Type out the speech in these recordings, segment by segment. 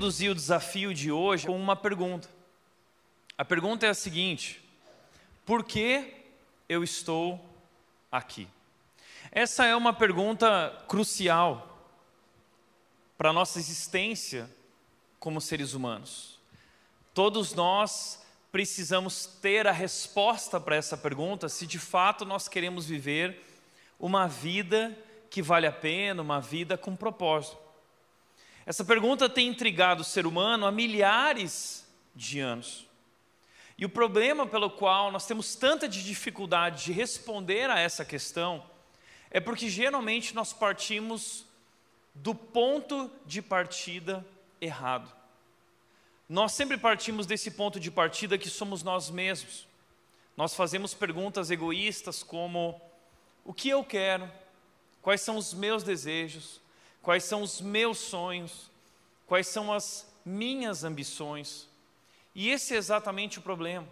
introduzir o desafio de hoje com uma pergunta. A pergunta é a seguinte: por que eu estou aqui? Essa é uma pergunta crucial para a nossa existência como seres humanos. Todos nós precisamos ter a resposta para essa pergunta se de fato nós queremos viver uma vida que vale a pena, uma vida com propósito. Essa pergunta tem intrigado o ser humano há milhares de anos. E o problema pelo qual nós temos tanta dificuldade de responder a essa questão é porque geralmente nós partimos do ponto de partida errado. Nós sempre partimos desse ponto de partida que somos nós mesmos. Nós fazemos perguntas egoístas como: o que eu quero? Quais são os meus desejos? Quais são os meus sonhos? Quais são as minhas ambições? E esse é exatamente o problema.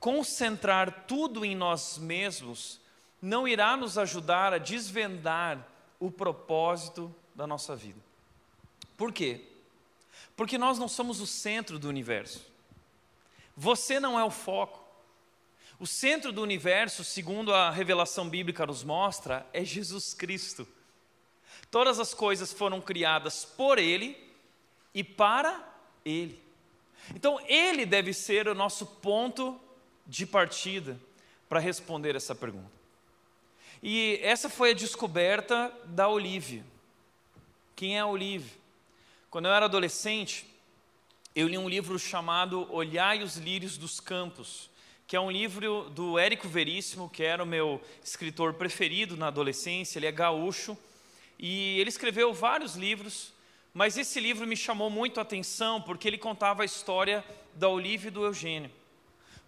Concentrar tudo em nós mesmos não irá nos ajudar a desvendar o propósito da nossa vida. Por quê? Porque nós não somos o centro do universo. Você não é o foco. O centro do universo, segundo a revelação bíblica nos mostra, é Jesus Cristo. Todas as coisas foram criadas por Ele e para Ele. Então, Ele deve ser o nosso ponto de partida para responder essa pergunta. E essa foi a descoberta da Olivia. Quem é a Olivia? Quando eu era adolescente, eu li um livro chamado Olhai os Lírios dos Campos, que é um livro do Érico Veríssimo, que era o meu escritor preferido na adolescência, ele é gaúcho, e ele escreveu vários livros, mas esse livro me chamou muito a atenção porque ele contava a história da Olivia e do Eugênio.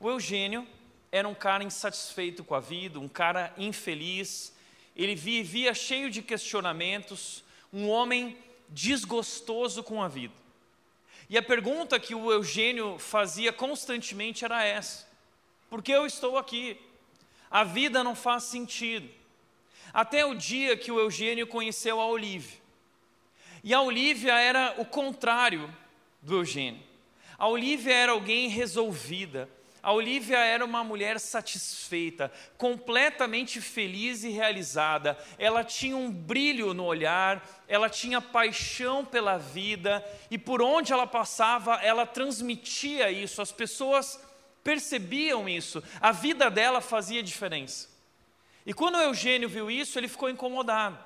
O Eugênio era um cara insatisfeito com a vida, um cara infeliz, ele vivia cheio de questionamentos, um homem desgostoso com a vida. E a pergunta que o Eugênio fazia constantemente era essa: por que eu estou aqui? A vida não faz sentido. Até o dia que o Eugênio conheceu a Olívia. E a Olívia era o contrário do Eugênio. A Olívia era alguém resolvida. A Olívia era uma mulher satisfeita, completamente feliz e realizada. Ela tinha um brilho no olhar, ela tinha paixão pela vida e por onde ela passava, ela transmitia isso. As pessoas percebiam isso. A vida dela fazia diferença. E quando Eugênio viu isso, ele ficou incomodado.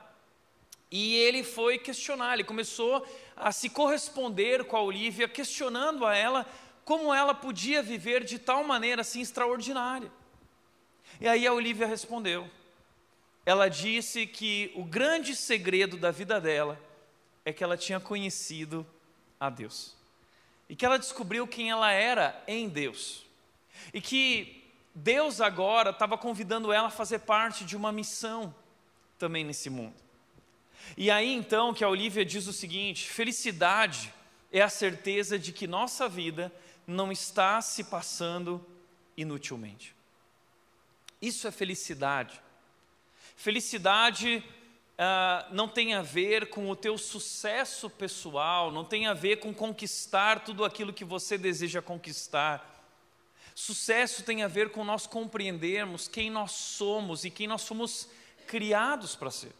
E ele foi questionar, ele começou a se corresponder com a Olivia, questionando a ela como ela podia viver de tal maneira assim extraordinária. E aí a Olivia respondeu. Ela disse que o grande segredo da vida dela é que ela tinha conhecido a Deus. E que ela descobriu quem ela era em Deus. E que Deus agora estava convidando ela a fazer parte de uma missão também nesse mundo. E aí então que a Olivia diz o seguinte: felicidade é a certeza de que nossa vida não está se passando inutilmente. Isso é felicidade. Felicidade uh, não tem a ver com o teu sucesso pessoal, não tem a ver com conquistar tudo aquilo que você deseja conquistar. Sucesso tem a ver com nós compreendermos quem nós somos e quem nós fomos criados para ser.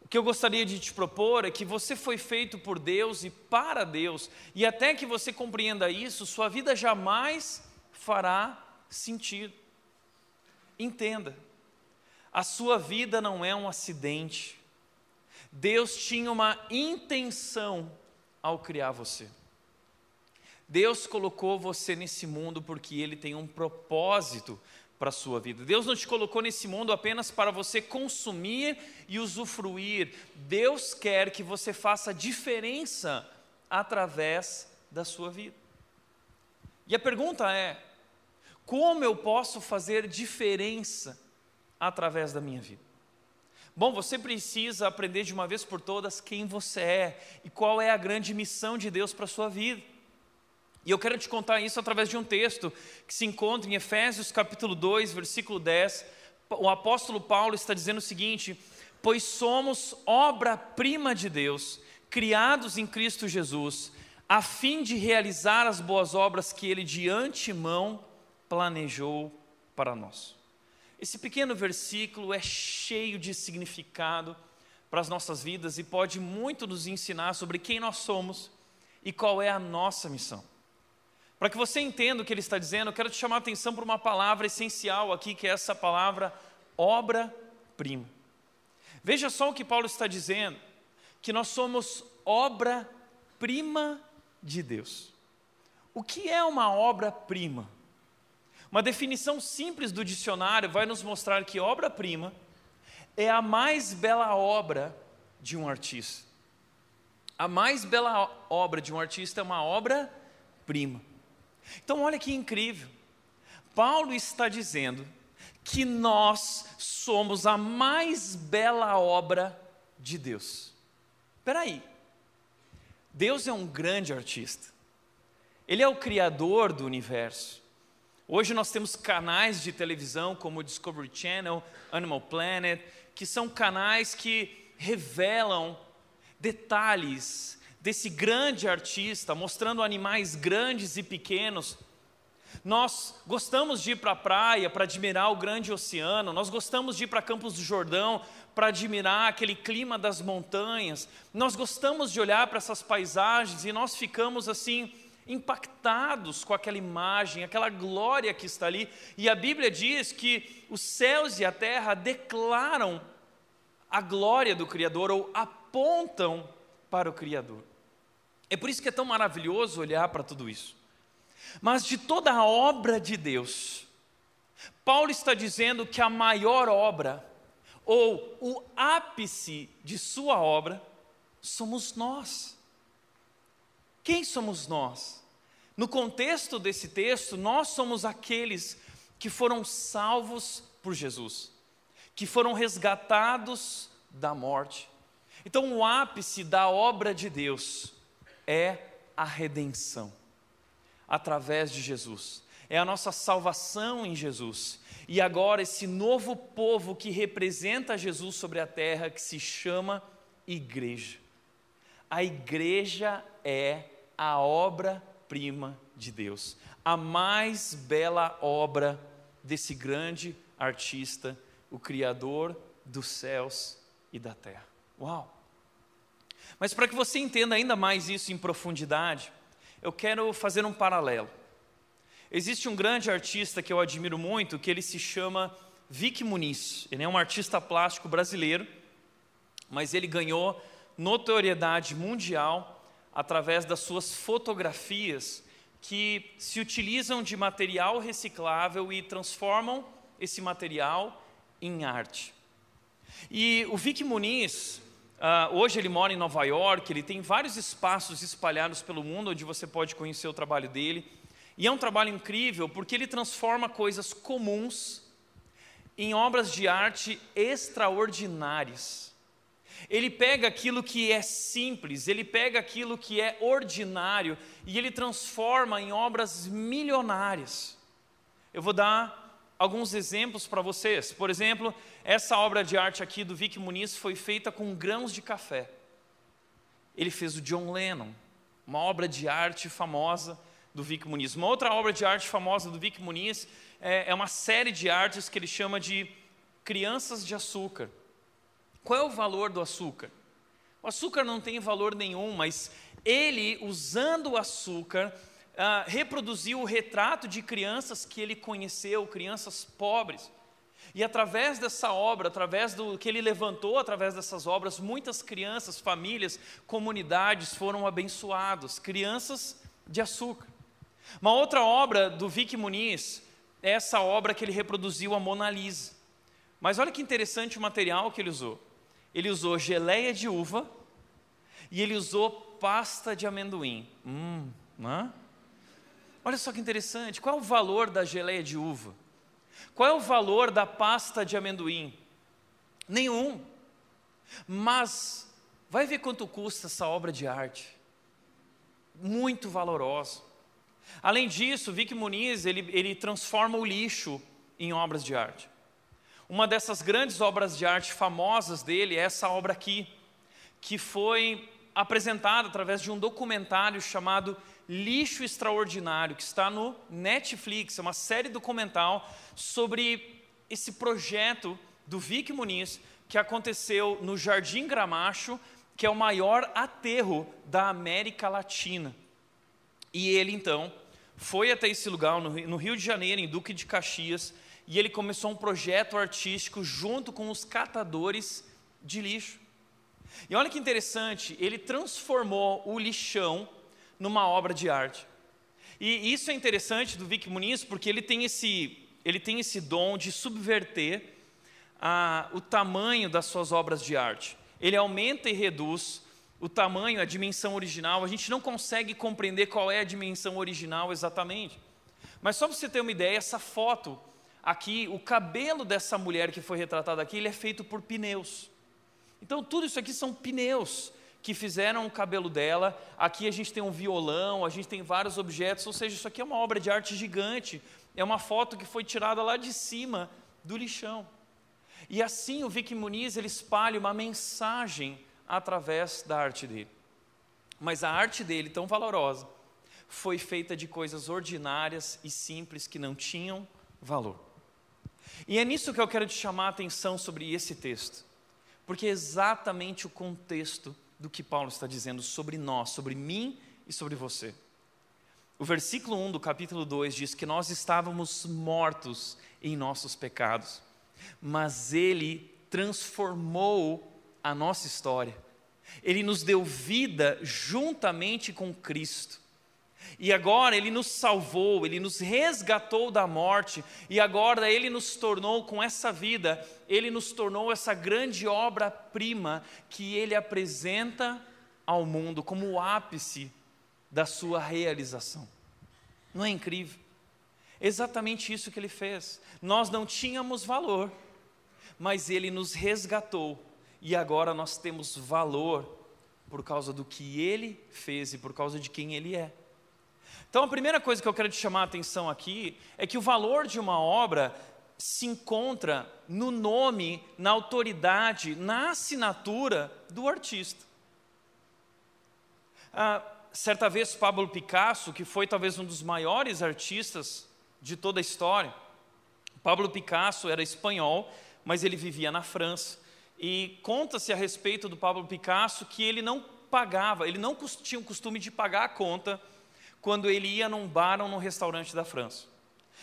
O que eu gostaria de te propor é que você foi feito por Deus e para Deus, e até que você compreenda isso, sua vida jamais fará sentido. Entenda, a sua vida não é um acidente. Deus tinha uma intenção ao criar você. Deus colocou você nesse mundo porque Ele tem um propósito para a sua vida. Deus não te colocou nesse mundo apenas para você consumir e usufruir. Deus quer que você faça diferença através da sua vida. E a pergunta é: como eu posso fazer diferença através da minha vida? Bom, você precisa aprender de uma vez por todas quem você é e qual é a grande missão de Deus para a sua vida. E eu quero te contar isso através de um texto que se encontra em Efésios capítulo 2, versículo 10. O apóstolo Paulo está dizendo o seguinte: Pois somos obra-prima de Deus, criados em Cristo Jesus, a fim de realizar as boas obras que ele de antemão planejou para nós. Esse pequeno versículo é cheio de significado para as nossas vidas e pode muito nos ensinar sobre quem nós somos e qual é a nossa missão. Para que você entenda o que ele está dizendo, eu quero te chamar a atenção para uma palavra essencial aqui, que é essa palavra obra-prima. Veja só o que Paulo está dizendo, que nós somos obra-prima de Deus. O que é uma obra-prima? Uma definição simples do dicionário vai nos mostrar que obra-prima é a mais bela obra de um artista. A mais bela obra de um artista é uma obra-prima. Então, olha que incrível. Paulo está dizendo que nós somos a mais bela obra de Deus. Espera aí. Deus é um grande artista. Ele é o criador do universo. Hoje nós temos canais de televisão como o Discovery Channel, Animal Planet, que são canais que revelam detalhes desse grande artista, mostrando animais grandes e pequenos. Nós gostamos de ir para a praia para admirar o grande oceano, nós gostamos de ir para Campos do Jordão para admirar aquele clima das montanhas, nós gostamos de olhar para essas paisagens e nós ficamos assim impactados com aquela imagem, aquela glória que está ali. E a Bíblia diz que os céus e a terra declaram a glória do Criador ou apontam para o Criador. É por isso que é tão maravilhoso olhar para tudo isso. Mas de toda a obra de Deus, Paulo está dizendo que a maior obra, ou o ápice de sua obra, somos nós. Quem somos nós? No contexto desse texto, nós somos aqueles que foram salvos por Jesus, que foram resgatados da morte. Então, o ápice da obra de Deus é a redenção através de Jesus. É a nossa salvação em Jesus. E agora, esse novo povo que representa Jesus sobre a terra, que se chama Igreja. A igreja é a obra-prima de Deus, a mais bela obra desse grande artista, o Criador dos céus e da terra. Uau! Mas para que você entenda ainda mais isso em profundidade, eu quero fazer um paralelo. Existe um grande artista que eu admiro muito, que ele se chama Vic Muniz. Ele é um artista plástico brasileiro, mas ele ganhou notoriedade mundial através das suas fotografias que se utilizam de material reciclável e transformam esse material em arte. E o Vic Muniz, uh, hoje ele mora em Nova York, ele tem vários espaços espalhados pelo mundo onde você pode conhecer o trabalho dele. E é um trabalho incrível porque ele transforma coisas comuns em obras de arte extraordinárias. Ele pega aquilo que é simples, ele pega aquilo que é ordinário e ele transforma em obras milionárias. Eu vou dar alguns exemplos para vocês. Por exemplo, essa obra de arte aqui do Vic Muniz foi feita com grãos de café. Ele fez o John Lennon, uma obra de arte famosa do Vic Muniz. Uma outra obra de arte famosa do Vic Muniz é, é uma série de artes que ele chama de Crianças de Açúcar. Qual é o valor do açúcar? O açúcar não tem valor nenhum, mas ele, usando o açúcar, uh, reproduziu o retrato de crianças que ele conheceu, crianças pobres. E através dessa obra, através do que ele levantou, através dessas obras, muitas crianças, famílias, comunidades foram abençoadas, crianças de açúcar. Uma outra obra do Vic Muniz é essa obra que ele reproduziu, a Mona Lisa. Mas olha que interessante o material que ele usou ele usou geleia de uva e ele usou pasta de amendoim. Hum, né? Olha só que interessante. Qual é o valor da geleia de uva? Qual é o valor da pasta de amendoim? Nenhum. Mas vai ver quanto custa essa obra de arte. Muito valorosa. Além disso, Vic Muniz ele, ele transforma o lixo em obras de arte. Uma dessas grandes obras de arte famosas dele é essa obra aqui, que foi apresentada através de um documentário chamado Lixo Extraordinário, que está no Netflix, é uma série documental sobre esse projeto do Vic Muniz que aconteceu no Jardim Gramacho, que é o maior aterro da América Latina. E ele então foi até esse lugar no Rio de Janeiro, em Duque de Caxias, e ele começou um projeto artístico junto com os catadores de lixo. E olha que interessante, ele transformou o lixão numa obra de arte. E isso é interessante do Vic Muniz, porque ele tem esse, ele tem esse dom de subverter a, o tamanho das suas obras de arte. Ele aumenta e reduz o tamanho, a dimensão original. A gente não consegue compreender qual é a dimensão original exatamente. Mas só para você ter uma ideia, essa foto aqui, o cabelo dessa mulher que foi retratada aqui, ele é feito por pneus. Então tudo isso aqui são pneus que fizeram o cabelo dela. Aqui a gente tem um violão, a gente tem vários objetos, ou seja, isso aqui é uma obra de arte gigante. É uma foto que foi tirada lá de cima do lixão. E assim o Vic Muniz ele espalha uma mensagem através da arte dele. Mas a arte dele, tão valorosa, foi feita de coisas ordinárias e simples que não tinham valor. E é nisso que eu quero te chamar a atenção sobre esse texto, porque é exatamente o contexto do que Paulo está dizendo sobre nós, sobre mim e sobre você. O versículo 1 do capítulo 2 diz que nós estávamos mortos em nossos pecados, mas Ele transformou a nossa história. Ele nos deu vida juntamente com Cristo. E agora Ele nos salvou, Ele nos resgatou da morte, e agora Ele nos tornou, com essa vida, Ele nos tornou essa grande obra-prima que Ele apresenta ao mundo como o ápice da sua realização. Não é incrível? Exatamente isso que Ele fez. Nós não tínhamos valor, mas Ele nos resgatou, e agora nós temos valor por causa do que Ele fez e por causa de quem Ele é. Então, a primeira coisa que eu quero te chamar a atenção aqui é que o valor de uma obra se encontra no nome, na autoridade, na assinatura do artista. Ah, certa vez, Pablo Picasso, que foi talvez um dos maiores artistas de toda a história, Pablo Picasso era espanhol, mas ele vivia na França. E conta-se a respeito do Pablo Picasso que ele não pagava, ele não tinha o costume de pagar a conta quando ele ia num bar ou num restaurante da França.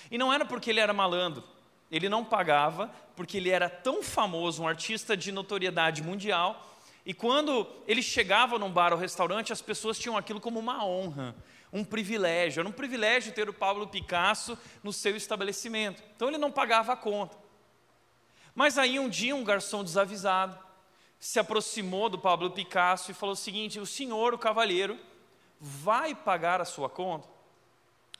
E não era porque ele era malandro, ele não pagava porque ele era tão famoso, um artista de notoriedade mundial, e quando ele chegava num bar ou restaurante, as pessoas tinham aquilo como uma honra, um privilégio. Era um privilégio ter o Pablo Picasso no seu estabelecimento. Então ele não pagava a conta. Mas aí um dia um garçom desavisado se aproximou do Pablo Picasso e falou o seguinte: o senhor, o cavalheiro, vai pagar a sua conta?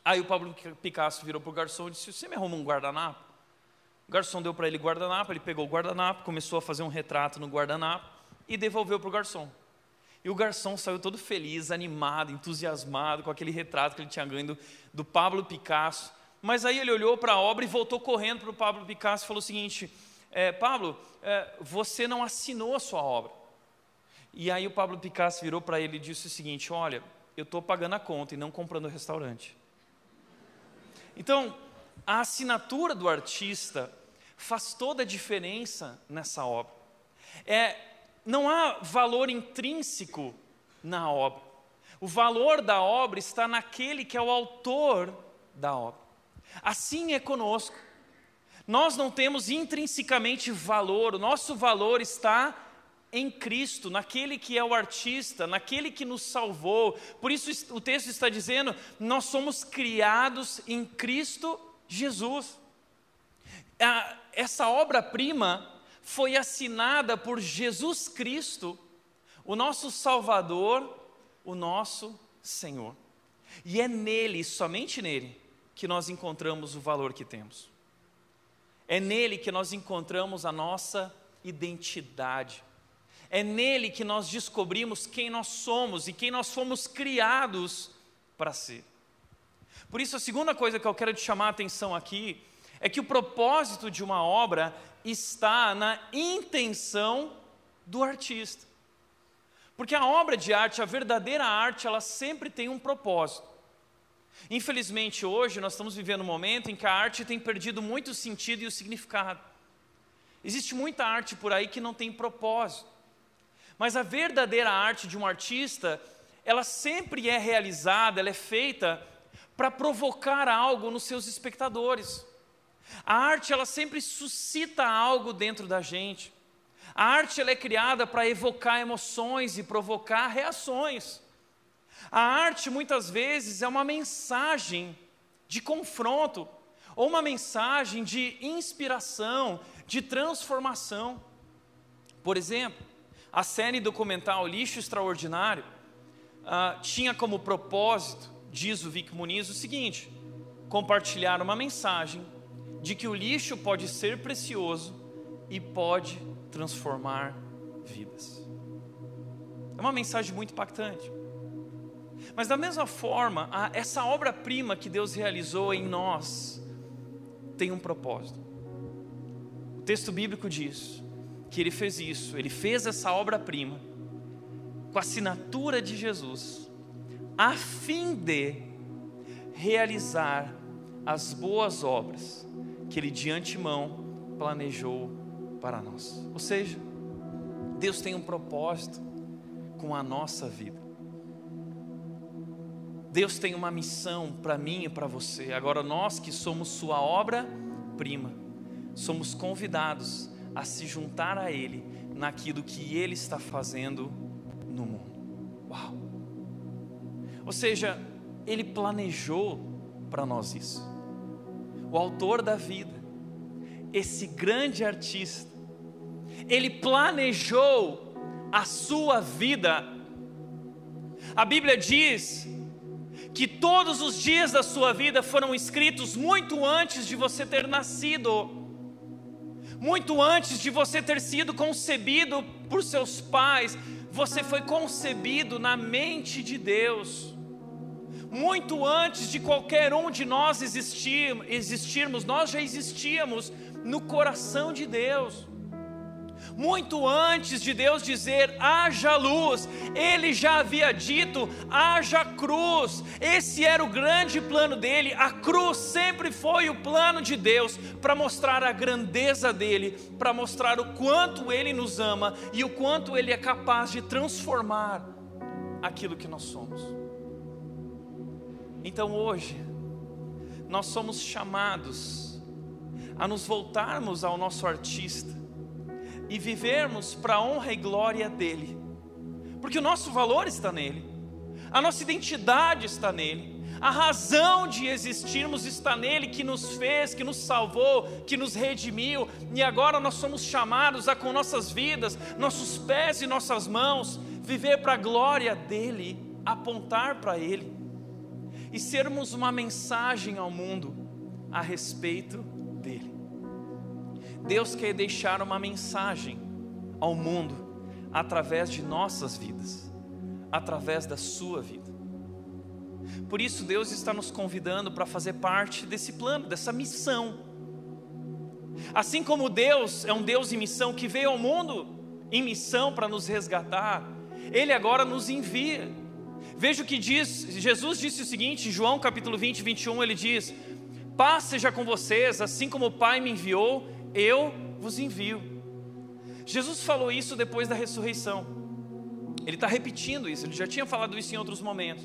Aí o Pablo Picasso virou para o garçom e disse: Você me arruma um guardanapo? O garçom deu para ele guardanapo, ele pegou o guardanapo, começou a fazer um retrato no guardanapo e devolveu para o garçom. E o garçom saiu todo feliz, animado, entusiasmado com aquele retrato que ele tinha ganho do, do Pablo Picasso. Mas aí ele olhou para a obra e voltou correndo para o Pablo Picasso e falou o seguinte: é, Pablo, é, você não assinou a sua obra. E aí o Pablo Picasso virou para ele e disse o seguinte: Olha, eu estou pagando a conta e não comprando o restaurante. Então, a assinatura do artista faz toda a diferença nessa obra. É, não há valor intrínseco na obra. O valor da obra está naquele que é o autor da obra. Assim é conosco. Nós não temos intrinsecamente valor, o nosso valor está em Cristo, naquele que é o artista, naquele que nos salvou. Por isso o texto está dizendo: nós somos criados em Cristo Jesus. Essa obra-prima foi assinada por Jesus Cristo, o nosso Salvador, o nosso Senhor. E é nele, somente nele, que nós encontramos o valor que temos. É nele que nós encontramos a nossa identidade. É nele que nós descobrimos quem nós somos e quem nós fomos criados para ser. Por isso, a segunda coisa que eu quero te chamar a atenção aqui é que o propósito de uma obra está na intenção do artista. Porque a obra de arte, a verdadeira arte, ela sempre tem um propósito. Infelizmente, hoje nós estamos vivendo um momento em que a arte tem perdido muito o sentido e o significado. Existe muita arte por aí que não tem propósito. Mas a verdadeira arte de um artista, ela sempre é realizada, ela é feita para provocar algo nos seus espectadores. A arte, ela sempre suscita algo dentro da gente. A arte ela é criada para evocar emoções e provocar reações. A arte muitas vezes é uma mensagem de confronto, ou uma mensagem de inspiração, de transformação. Por exemplo, a série documental Lixo Extraordinário uh, tinha como propósito, diz o Vic Muniz, o seguinte: compartilhar uma mensagem de que o lixo pode ser precioso e pode transformar vidas. É uma mensagem muito impactante. Mas da mesma forma, a, essa obra-prima que Deus realizou em nós tem um propósito. O texto bíblico diz que ele fez isso, ele fez essa obra-prima com a assinatura de Jesus, a fim de realizar as boas obras que ele de antemão planejou para nós. Ou seja, Deus tem um propósito com a nossa vida. Deus tem uma missão para mim e para você. Agora, nós que somos Sua obra-prima, somos convidados a se juntar a Ele naquilo que Ele está fazendo no mundo. Uau! Ou seja, Ele planejou para nós isso. O Autor da vida, esse grande artista, Ele planejou a sua vida. A Bíblia diz que todos os dias da sua vida foram escritos muito antes de você ter nascido, muito antes de você ter sido concebido por seus pais, você foi concebido na mente de Deus. Muito antes de qualquer um de nós existir, existirmos, nós já existíamos no coração de Deus muito antes de Deus dizer haja luz, ele já havia dito haja cruz. Esse era o grande plano dele. A cruz sempre foi o plano de Deus para mostrar a grandeza dele, para mostrar o quanto ele nos ama e o quanto ele é capaz de transformar aquilo que nós somos. Então hoje, nós somos chamados a nos voltarmos ao nosso artista e vivermos para a honra e glória dEle, porque o nosso valor está nele, a nossa identidade está nele, a razão de existirmos está nele, que nos fez, que nos salvou, que nos redimiu, e agora nós somos chamados a, com nossas vidas, nossos pés e nossas mãos, viver para a glória dEle, apontar para Ele e sermos uma mensagem ao mundo a respeito. Deus quer deixar uma mensagem ao mundo através de nossas vidas, através da sua vida. Por isso, Deus está nos convidando para fazer parte desse plano, dessa missão. Assim como Deus é um Deus em missão que veio ao mundo em missão para nos resgatar, Ele agora nos envia. Veja o que diz, Jesus disse o seguinte, João capítulo 20, 21, ele diz: Paz seja com vocês, assim como o Pai me enviou, eu vos envio. Jesus falou isso depois da ressurreição. Ele está repetindo isso, ele já tinha falado isso em outros momentos.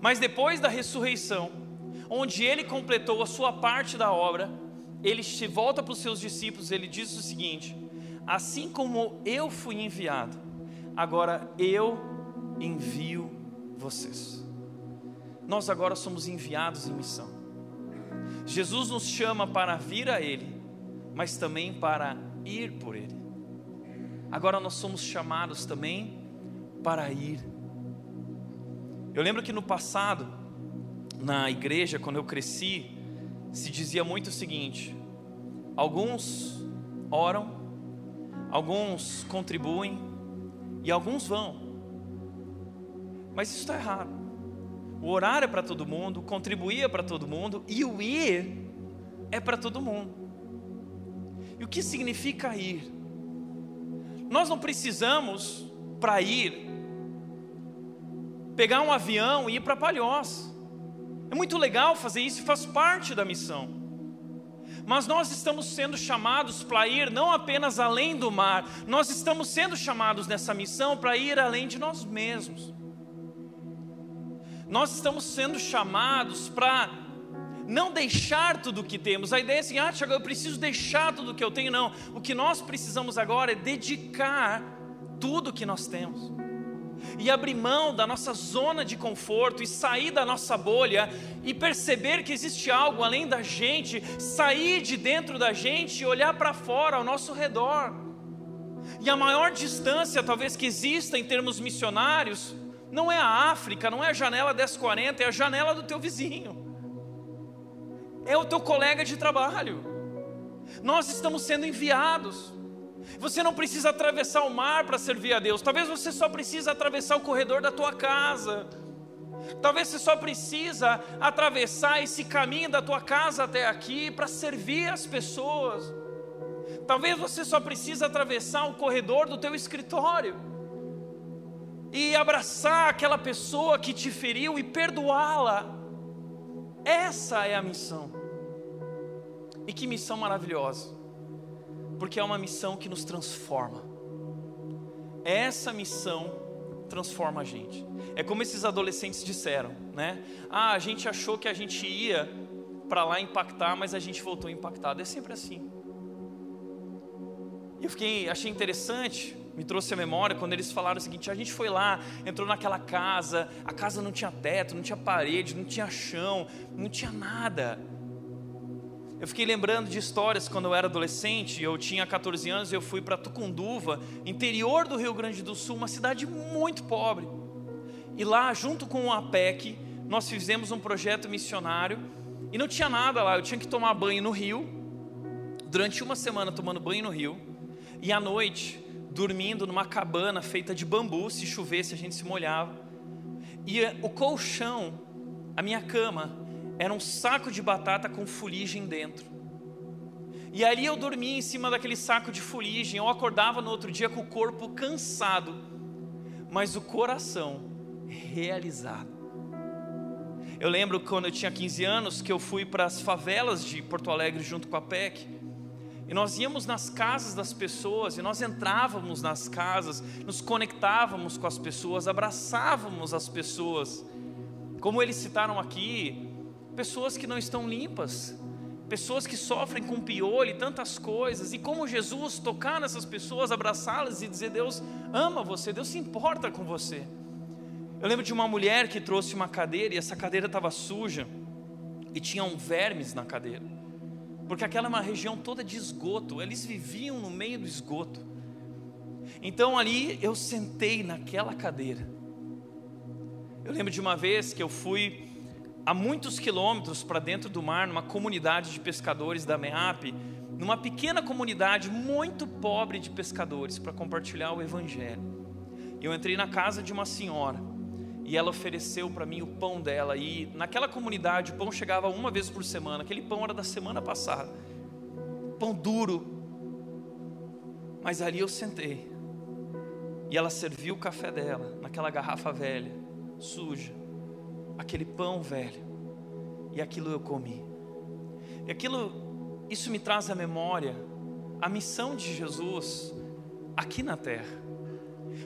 Mas depois da ressurreição, onde ele completou a sua parte da obra, ele se volta para os seus discípulos, ele diz o seguinte: Assim como eu fui enviado, agora eu envio vocês. Nós agora somos enviados em missão. Jesus nos chama para vir a Ele mas também para ir por Ele. Agora nós somos chamados também para ir. Eu lembro que no passado, na igreja, quando eu cresci, se dizia muito o seguinte: alguns oram, alguns contribuem e alguns vão. Mas isso está errado. O orar é para todo mundo, contribuir é para todo mundo e o ir é para todo mundo. E o que significa ir? Nós não precisamos, para ir, pegar um avião e ir para Palhoça. É muito legal fazer isso e faz parte da missão. Mas nós estamos sendo chamados para ir não apenas além do mar, nós estamos sendo chamados nessa missão para ir além de nós mesmos. Nós estamos sendo chamados para não deixar tudo o que temos. A ideia é assim, ah, Tiago, eu preciso deixar tudo o que eu tenho. Não, o que nós precisamos agora é dedicar tudo o que nós temos e abrir mão da nossa zona de conforto e sair da nossa bolha e perceber que existe algo além da gente, sair de dentro da gente e olhar para fora ao nosso redor. E a maior distância, talvez, que exista em termos missionários, não é a África, não é a janela 1040, é a janela do teu vizinho, é o teu colega de trabalho. Nós estamos sendo enviados. Você não precisa atravessar o mar para servir a Deus. Talvez você só precise atravessar o corredor da tua casa. Talvez você só precisa atravessar esse caminho da tua casa até aqui para servir as pessoas. Talvez você só precisa atravessar o corredor do teu escritório e abraçar aquela pessoa que te feriu e perdoá-la. Essa é a missão. E que missão maravilhosa porque é uma missão que nos transforma. Essa missão transforma a gente. É como esses adolescentes disseram, né? Ah, a gente achou que a gente ia para lá impactar, mas a gente voltou impactado. É sempre assim. E eu fiquei, achei interessante, me trouxe a memória quando eles falaram o seguinte: a gente foi lá, entrou naquela casa, a casa não tinha teto, não tinha parede, não tinha chão, não tinha nada. Eu fiquei lembrando de histórias quando eu era adolescente, eu tinha 14 anos, eu fui para Tucunduva, interior do Rio Grande do Sul, uma cidade muito pobre. E lá, junto com o APEC, nós fizemos um projeto missionário e não tinha nada lá, eu tinha que tomar banho no rio, durante uma semana tomando banho no rio, e à noite dormindo numa cabana feita de bambu, se chovesse a gente se molhava. E o colchão, a minha cama, era um saco de batata com fuligem dentro. E ali eu dormia em cima daquele saco de fuligem. Eu acordava no outro dia com o corpo cansado, mas o coração realizado. Eu lembro quando eu tinha 15 anos que eu fui para as favelas de Porto Alegre junto com a PEC. E nós íamos nas casas das pessoas, e nós entrávamos nas casas, nos conectávamos com as pessoas, abraçávamos as pessoas. Como eles citaram aqui, pessoas que não estão limpas, pessoas que sofrem com piolho e tantas coisas, e como Jesus tocar nessas pessoas, abraçá-las e dizer: Deus ama você, Deus se importa com você. Eu lembro de uma mulher que trouxe uma cadeira e essa cadeira estava suja e tinha um vermes na cadeira, porque aquela é uma região toda de esgoto, eles viviam no meio do esgoto. Então ali eu sentei naquela cadeira. Eu lembro de uma vez que eu fui a muitos quilômetros para dentro do mar, numa comunidade de pescadores da MEAP, numa pequena comunidade muito pobre de pescadores, para compartilhar o Evangelho. Eu entrei na casa de uma senhora e ela ofereceu para mim o pão dela. E naquela comunidade o pão chegava uma vez por semana, aquele pão era da semana passada, pão duro. Mas ali eu sentei e ela serviu o café dela naquela garrafa velha, suja aquele pão velho, e aquilo eu comi. E aquilo, isso me traz à memória a missão de Jesus aqui na terra.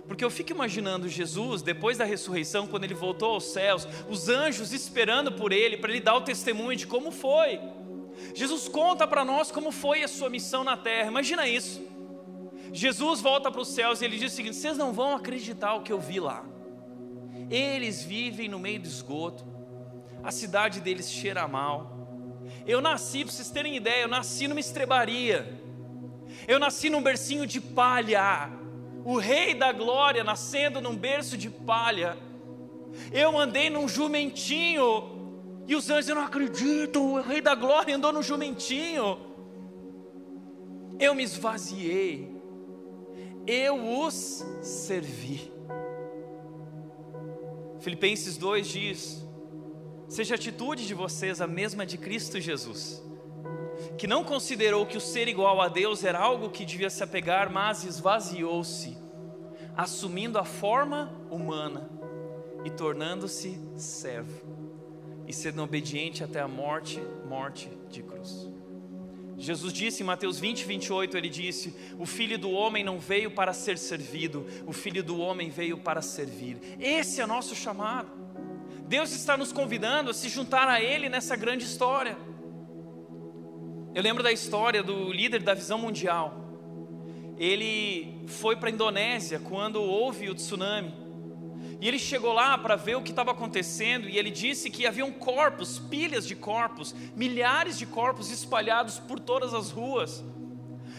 Porque eu fico imaginando Jesus, depois da ressurreição, quando ele voltou aos céus, os anjos esperando por ele, para ele dar o testemunho de como foi. Jesus conta para nós como foi a sua missão na terra, imagina isso. Jesus volta para os céus e ele diz o seguinte: vocês não vão acreditar o que eu vi lá. Eles vivem no meio do esgoto. A cidade deles cheira mal. Eu nasci, para vocês terem ideia, eu nasci numa estrebaria. Eu nasci num bercinho de palha. O rei da glória nascendo num berço de palha. Eu andei num jumentinho. E os anjos, não acredito, o rei da glória andou num jumentinho. Eu me esvaziei. Eu os servi. Filipenses 2 diz: Seja a atitude de vocês a mesma de Cristo Jesus, que não considerou que o ser igual a Deus era algo que devia se apegar, mas esvaziou-se, assumindo a forma humana e tornando-se servo, e sendo obediente até a morte morte de cruz. Jesus disse em Mateus 20, 28, ele disse: O filho do homem não veio para ser servido, o filho do homem veio para servir. Esse é nosso chamado. Deus está nos convidando a se juntar a Ele nessa grande história. Eu lembro da história do líder da visão mundial. Ele foi para a Indonésia quando houve o tsunami. E ele chegou lá para ver o que estava acontecendo e ele disse que haviam corpos, pilhas de corpos, milhares de corpos espalhados por todas as ruas.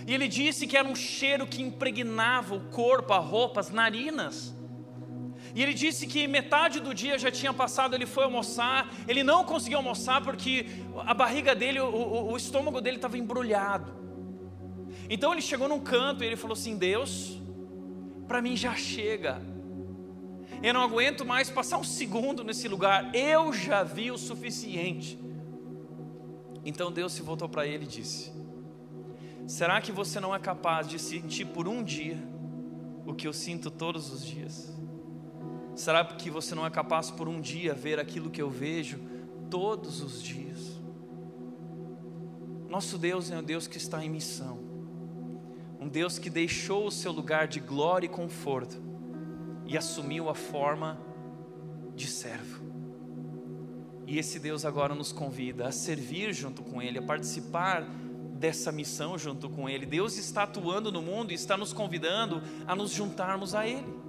E ele disse que era um cheiro que impregnava o corpo, a roupa, as narinas. E ele disse que metade do dia já tinha passado, ele foi almoçar, ele não conseguiu almoçar porque a barriga dele, o, o, o estômago dele estava embrulhado. Então ele chegou num canto e ele falou assim: Deus, para mim já chega, eu não aguento mais passar um segundo nesse lugar. Eu já vi o suficiente. Então Deus se voltou para ele e disse: Será que você não é capaz de sentir por um dia o que eu sinto todos os dias? Será que você não é capaz por um dia ver aquilo que eu vejo todos os dias? Nosso Deus é um Deus que está em missão, um Deus que deixou o seu lugar de glória e conforto e assumiu a forma de servo. E esse Deus agora nos convida a servir junto com Ele, a participar dessa missão junto com Ele. Deus está atuando no mundo e está nos convidando a nos juntarmos a Ele.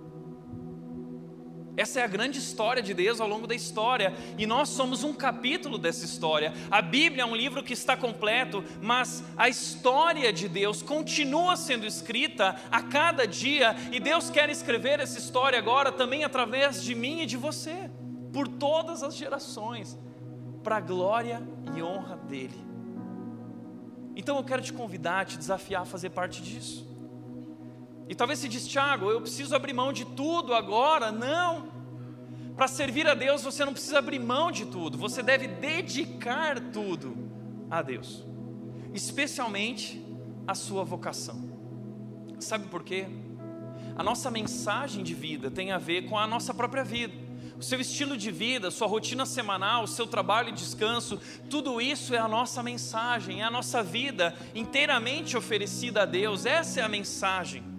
Essa é a grande história de Deus ao longo da história, e nós somos um capítulo dessa história. A Bíblia é um livro que está completo, mas a história de Deus continua sendo escrita a cada dia, e Deus quer escrever essa história agora também através de mim e de você, por todas as gerações, para a glória e honra dEle. Então eu quero te convidar, te desafiar a fazer parte disso. E talvez você diz, Tiago, eu preciso abrir mão de tudo agora. Não. Para servir a Deus, você não precisa abrir mão de tudo. Você deve dedicar tudo a Deus, especialmente a sua vocação. Sabe por quê? A nossa mensagem de vida tem a ver com a nossa própria vida. O seu estilo de vida, sua rotina semanal, o seu trabalho e descanso, tudo isso é a nossa mensagem, é a nossa vida inteiramente oferecida a Deus. Essa é a mensagem.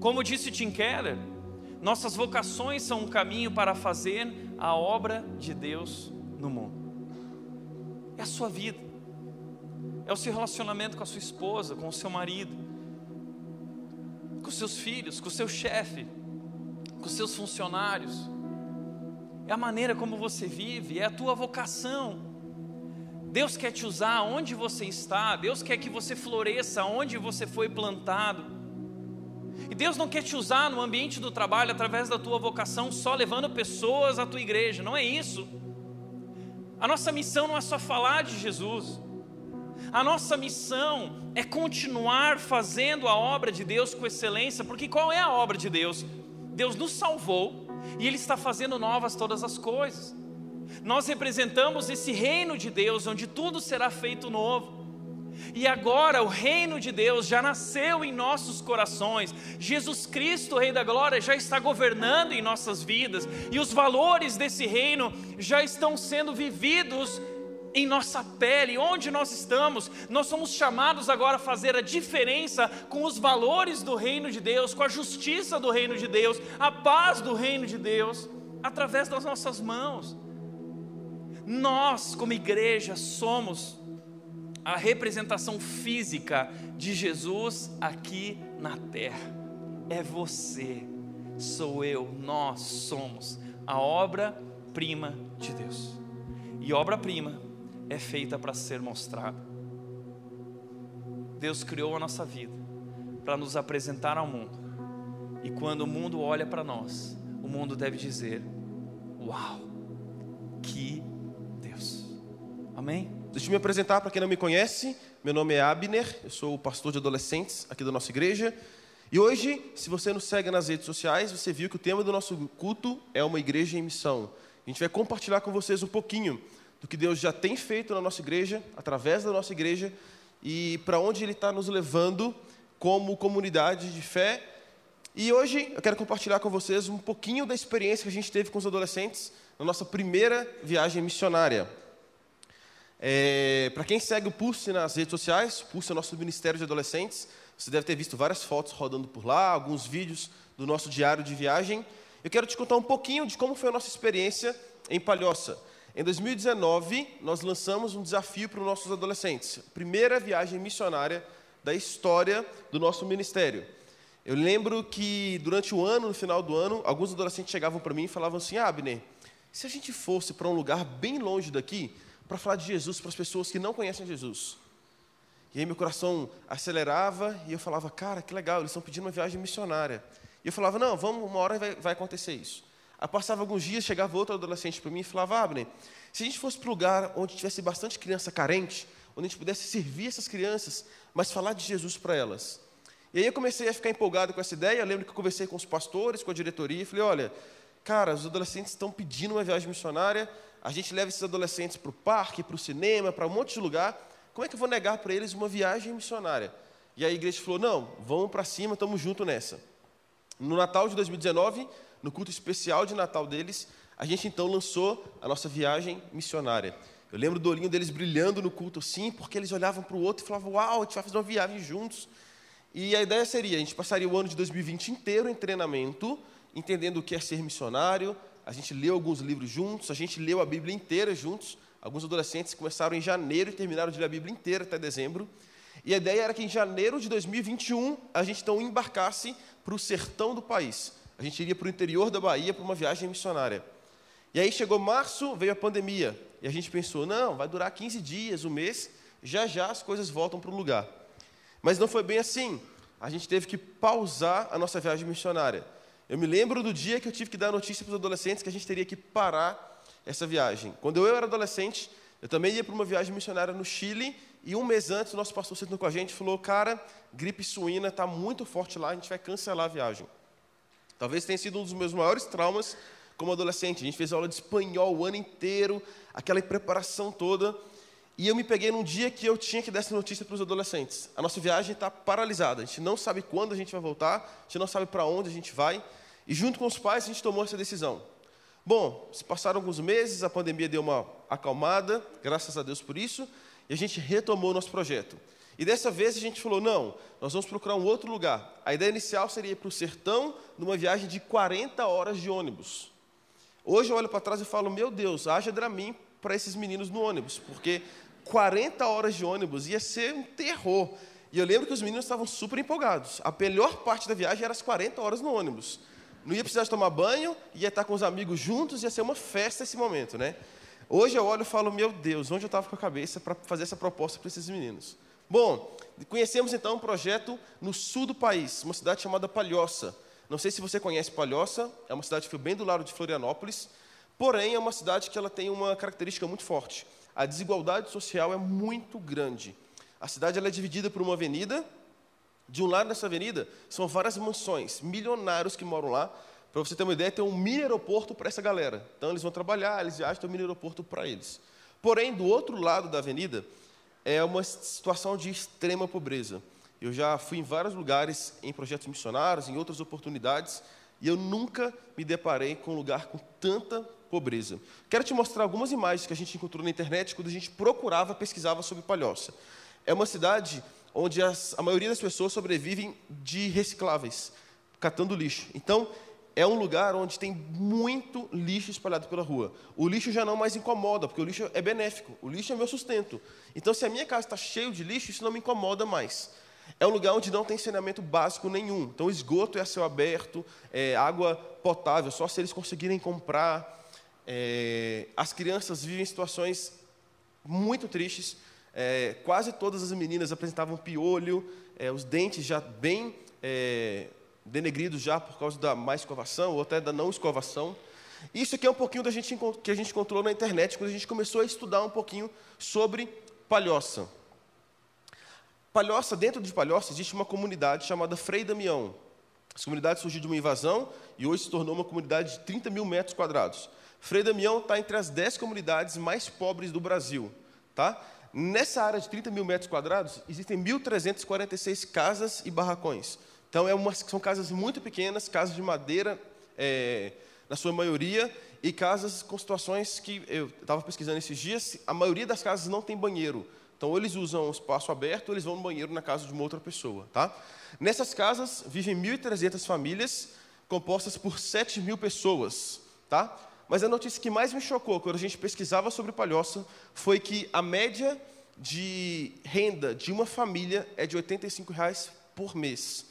Como disse Tim Keller, nossas vocações são um caminho para fazer a obra de Deus no mundo. É a sua vida, é o seu relacionamento com a sua esposa, com o seu marido, com os seus filhos, com o seu chefe, com os seus funcionários. É a maneira como você vive, é a tua vocação. Deus quer te usar onde você está, Deus quer que você floresça onde você foi plantado. E Deus não quer te usar no ambiente do trabalho através da tua vocação só levando pessoas à tua igreja, não é isso. A nossa missão não é só falar de Jesus. A nossa missão é continuar fazendo a obra de Deus com excelência, porque qual é a obra de Deus? Deus nos salvou e Ele está fazendo novas todas as coisas. Nós representamos esse reino de Deus, onde tudo será feito novo. E agora o reino de Deus já nasceu em nossos corações. Jesus Cristo, Rei da Glória, já está governando em nossas vidas. E os valores desse reino já estão sendo vividos em nossa pele, onde nós estamos. Nós somos chamados agora a fazer a diferença com os valores do reino de Deus, com a justiça do reino de Deus, a paz do reino de Deus, através das nossas mãos. Nós, como igreja, somos a representação física de Jesus aqui na terra. É você, sou eu, nós somos a obra-prima de Deus. E obra-prima é feita para ser mostrada. Deus criou a nossa vida para nos apresentar ao mundo. E quando o mundo olha para nós, o mundo deve dizer: Uau, que Deus. Amém? Deixa eu me apresentar para quem não me conhece. Meu nome é Abner, eu sou o pastor de adolescentes aqui da nossa igreja. E hoje, se você nos segue nas redes sociais, você viu que o tema do nosso culto é uma igreja em missão. A gente vai compartilhar com vocês um pouquinho do que Deus já tem feito na nossa igreja, através da nossa igreja, e para onde Ele está nos levando como comunidade de fé E hoje eu quero compartilhar com vocês um pouquinho da experiência que a gente teve com os adolescentes na nossa primeira viagem missionária. É, Para quem segue o Pulse nas redes sociais, Pulse é o nosso Ministério de Adolescentes, você deve ter visto várias fotos rodando por lá, alguns vídeos do nosso diário de viagem. Eu quero te contar um pouquinho de como foi a nossa experiência em Palhoça. Em 2019, nós lançamos um desafio para os nossos adolescentes, primeira viagem missionária da história do nosso ministério. Eu lembro que durante o ano, no final do ano, alguns adolescentes chegavam para mim e falavam assim: ah, Abner, se a gente fosse para um lugar bem longe daqui para falar de Jesus para as pessoas que não conhecem Jesus? E aí meu coração acelerava e eu falava: cara, que legal, eles estão pedindo uma viagem missionária. E eu falava: não, vamos, uma hora vai, vai acontecer isso. Aí passava alguns dias, chegava outro adolescente para mim e falava: Abner, se a gente fosse para um lugar onde tivesse bastante criança carente, onde a gente pudesse servir essas crianças, mas falar de Jesus para elas. E aí eu comecei a ficar empolgado com essa ideia. Eu lembro que eu conversei com os pastores, com a diretoria, e falei: olha, cara, os adolescentes estão pedindo uma viagem missionária, a gente leva esses adolescentes para o parque, para o cinema, para um monte de lugar. Como é que eu vou negar para eles uma viagem missionária? E a igreja falou: não, vamos para cima, estamos juntos nessa. No Natal de 2019, no culto especial de Natal deles, a gente então lançou a nossa viagem missionária. Eu lembro do olhinho deles brilhando no culto, sim, porque eles olhavam para o outro e falavam: Uau, a gente vai fazer uma viagem juntos. E a ideia seria: a gente passaria o ano de 2020 inteiro em treinamento, entendendo o que é ser missionário. A gente leu alguns livros juntos, a gente leu a Bíblia inteira juntos. Alguns adolescentes começaram em janeiro e terminaram de ler a Bíblia inteira até dezembro. E a ideia era que em janeiro de 2021 a gente então embarcasse para o sertão do país. A gente iria para o interior da Bahia para uma viagem missionária. E aí chegou março, veio a pandemia. E a gente pensou, não, vai durar 15 dias, um mês, já já as coisas voltam para o lugar. Mas não foi bem assim. A gente teve que pausar a nossa viagem missionária. Eu me lembro do dia que eu tive que dar notícia para os adolescentes que a gente teria que parar essa viagem. Quando eu era adolescente, eu também ia para uma viagem missionária no Chile, e um mês antes, o nosso pastor sentando com a gente falou: Cara, gripe suína está muito forte lá, a gente vai cancelar a viagem. Talvez tenha sido um dos meus maiores traumas como adolescente. A gente fez aula de espanhol o ano inteiro, aquela preparação toda. E eu me peguei num dia que eu tinha que dar essa notícia para os adolescentes. A nossa viagem está paralisada. A gente não sabe quando a gente vai voltar, a gente não sabe para onde a gente vai. E junto com os pais a gente tomou essa decisão. Bom, se passaram alguns meses, a pandemia deu uma acalmada, graças a Deus por isso, e a gente retomou o nosso projeto. E dessa vez a gente falou: não, nós vamos procurar um outro lugar. A ideia inicial seria ir para o sertão, numa viagem de 40 horas de ônibus. Hoje eu olho para trás e falo: meu Deus, haja Dramin para esses meninos no ônibus, porque 40 horas de ônibus ia ser um terror. E eu lembro que os meninos estavam super empolgados. A melhor parte da viagem era as 40 horas no ônibus. Não ia precisar tomar banho, ia estar com os amigos juntos, ia ser uma festa esse momento, né? Hoje eu olho e falo, meu Deus, onde eu estava com a cabeça para fazer essa proposta para esses meninos? Bom, conhecemos então um projeto no sul do país, uma cidade chamada Palhoça. Não sei se você conhece Palhoça, é uma cidade que fica bem do lado de Florianópolis, porém é uma cidade que ela tem uma característica muito forte. A desigualdade social é muito grande. A cidade ela é dividida por uma avenida, de um lado dessa avenida são várias mansões, milionários que moram lá. Para você ter uma ideia, tem um mini aeroporto para essa galera. Então eles vão trabalhar, eles viajam, tem um mini aeroporto para eles. Porém, do outro lado da avenida é uma situação de extrema pobreza. Eu já fui em vários lugares, em projetos missionários, em outras oportunidades, e eu nunca me deparei com um lugar com tanta pobreza. Quero te mostrar algumas imagens que a gente encontrou na internet quando a gente procurava, pesquisava sobre Palhoça. É uma cidade onde as, a maioria das pessoas sobrevivem de recicláveis, catando lixo. Então, é um lugar onde tem muito lixo espalhado pela rua. O lixo já não mais incomoda, porque o lixo é benéfico. O lixo é meu sustento. Então, se a minha casa está cheia de lixo, isso não me incomoda mais. É um lugar onde não tem saneamento básico nenhum. Então, esgoto é a céu aberto, é água potável, só se eles conseguirem comprar. É, as crianças vivem situações muito tristes. É, quase todas as meninas apresentavam piolho, é, os dentes já bem é, denegridos já por causa da má escovação ou até da não escovação. Isso aqui é um pouquinho da gente, que a gente encontrou na internet quando a gente começou a estudar um pouquinho sobre palhoça. Palhoça, dentro de Palhoça, existe uma comunidade chamada Frei Damião. Essa comunidade surgiu de uma invasão e hoje se tornou uma comunidade de 30 mil metros quadrados. Frei Damião está entre as 10 comunidades mais pobres do Brasil. Tá? Nessa área de 30 mil metros quadrados, existem 1.346 casas e barracões. Então, é uma, são casas muito pequenas, casas de madeira, é, na sua maioria, e casas com situações que eu estava pesquisando esses dias, a maioria das casas não tem banheiro. Então, ou eles usam o espaço aberto, ou eles vão no banheiro na casa de uma outra pessoa. Tá? Nessas casas vivem 1.300 famílias, compostas por 7 mil pessoas. Tá? Mas a notícia que mais me chocou quando a gente pesquisava sobre Palhoça foi que a média de renda de uma família é de 85 reais por mês.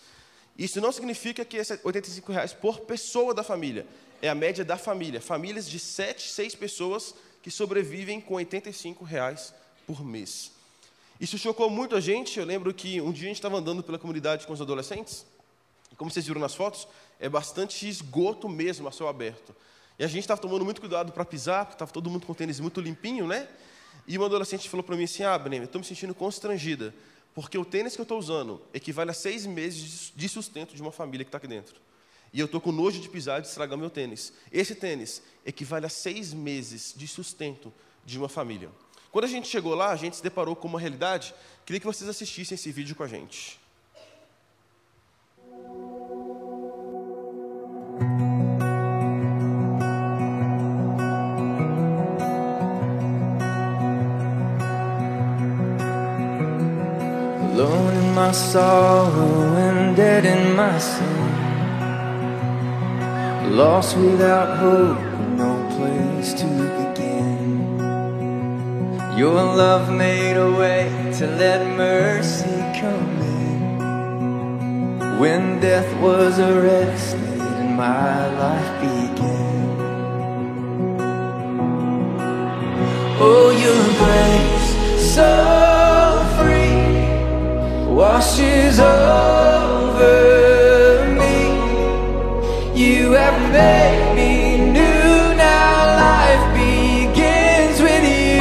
Isso não significa que esse é 85 reais por pessoa da família. É a média da família. Famílias de 7, 6 pessoas que sobrevivem com 85 reais por mês. Isso chocou muito a gente. Eu lembro que um dia a gente estava andando pela comunidade com os adolescentes, e como vocês viram nas fotos, é bastante esgoto mesmo a céu aberto. E a gente estava tomando muito cuidado para pisar, porque estava todo mundo com tênis muito limpinho, né? E uma adolescente falou para mim assim: Ah, Bremer, eu estou me sentindo constrangida, porque o tênis que eu estou usando equivale a seis meses de sustento de uma família que está aqui dentro. E eu estou com nojo de pisar e de estragar meu tênis. Esse tênis equivale a seis meses de sustento de uma família. Quando a gente chegou lá, a gente se deparou com uma realidade. Queria que vocês assistissem esse vídeo com a gente. My sorrow and dead in my sin. Lost without hope, no place to begin. Your love made a way to let mercy come in. When death was arrested and my life began. Oh, your grace, so washes over me. You have made me new. Now life begins with you.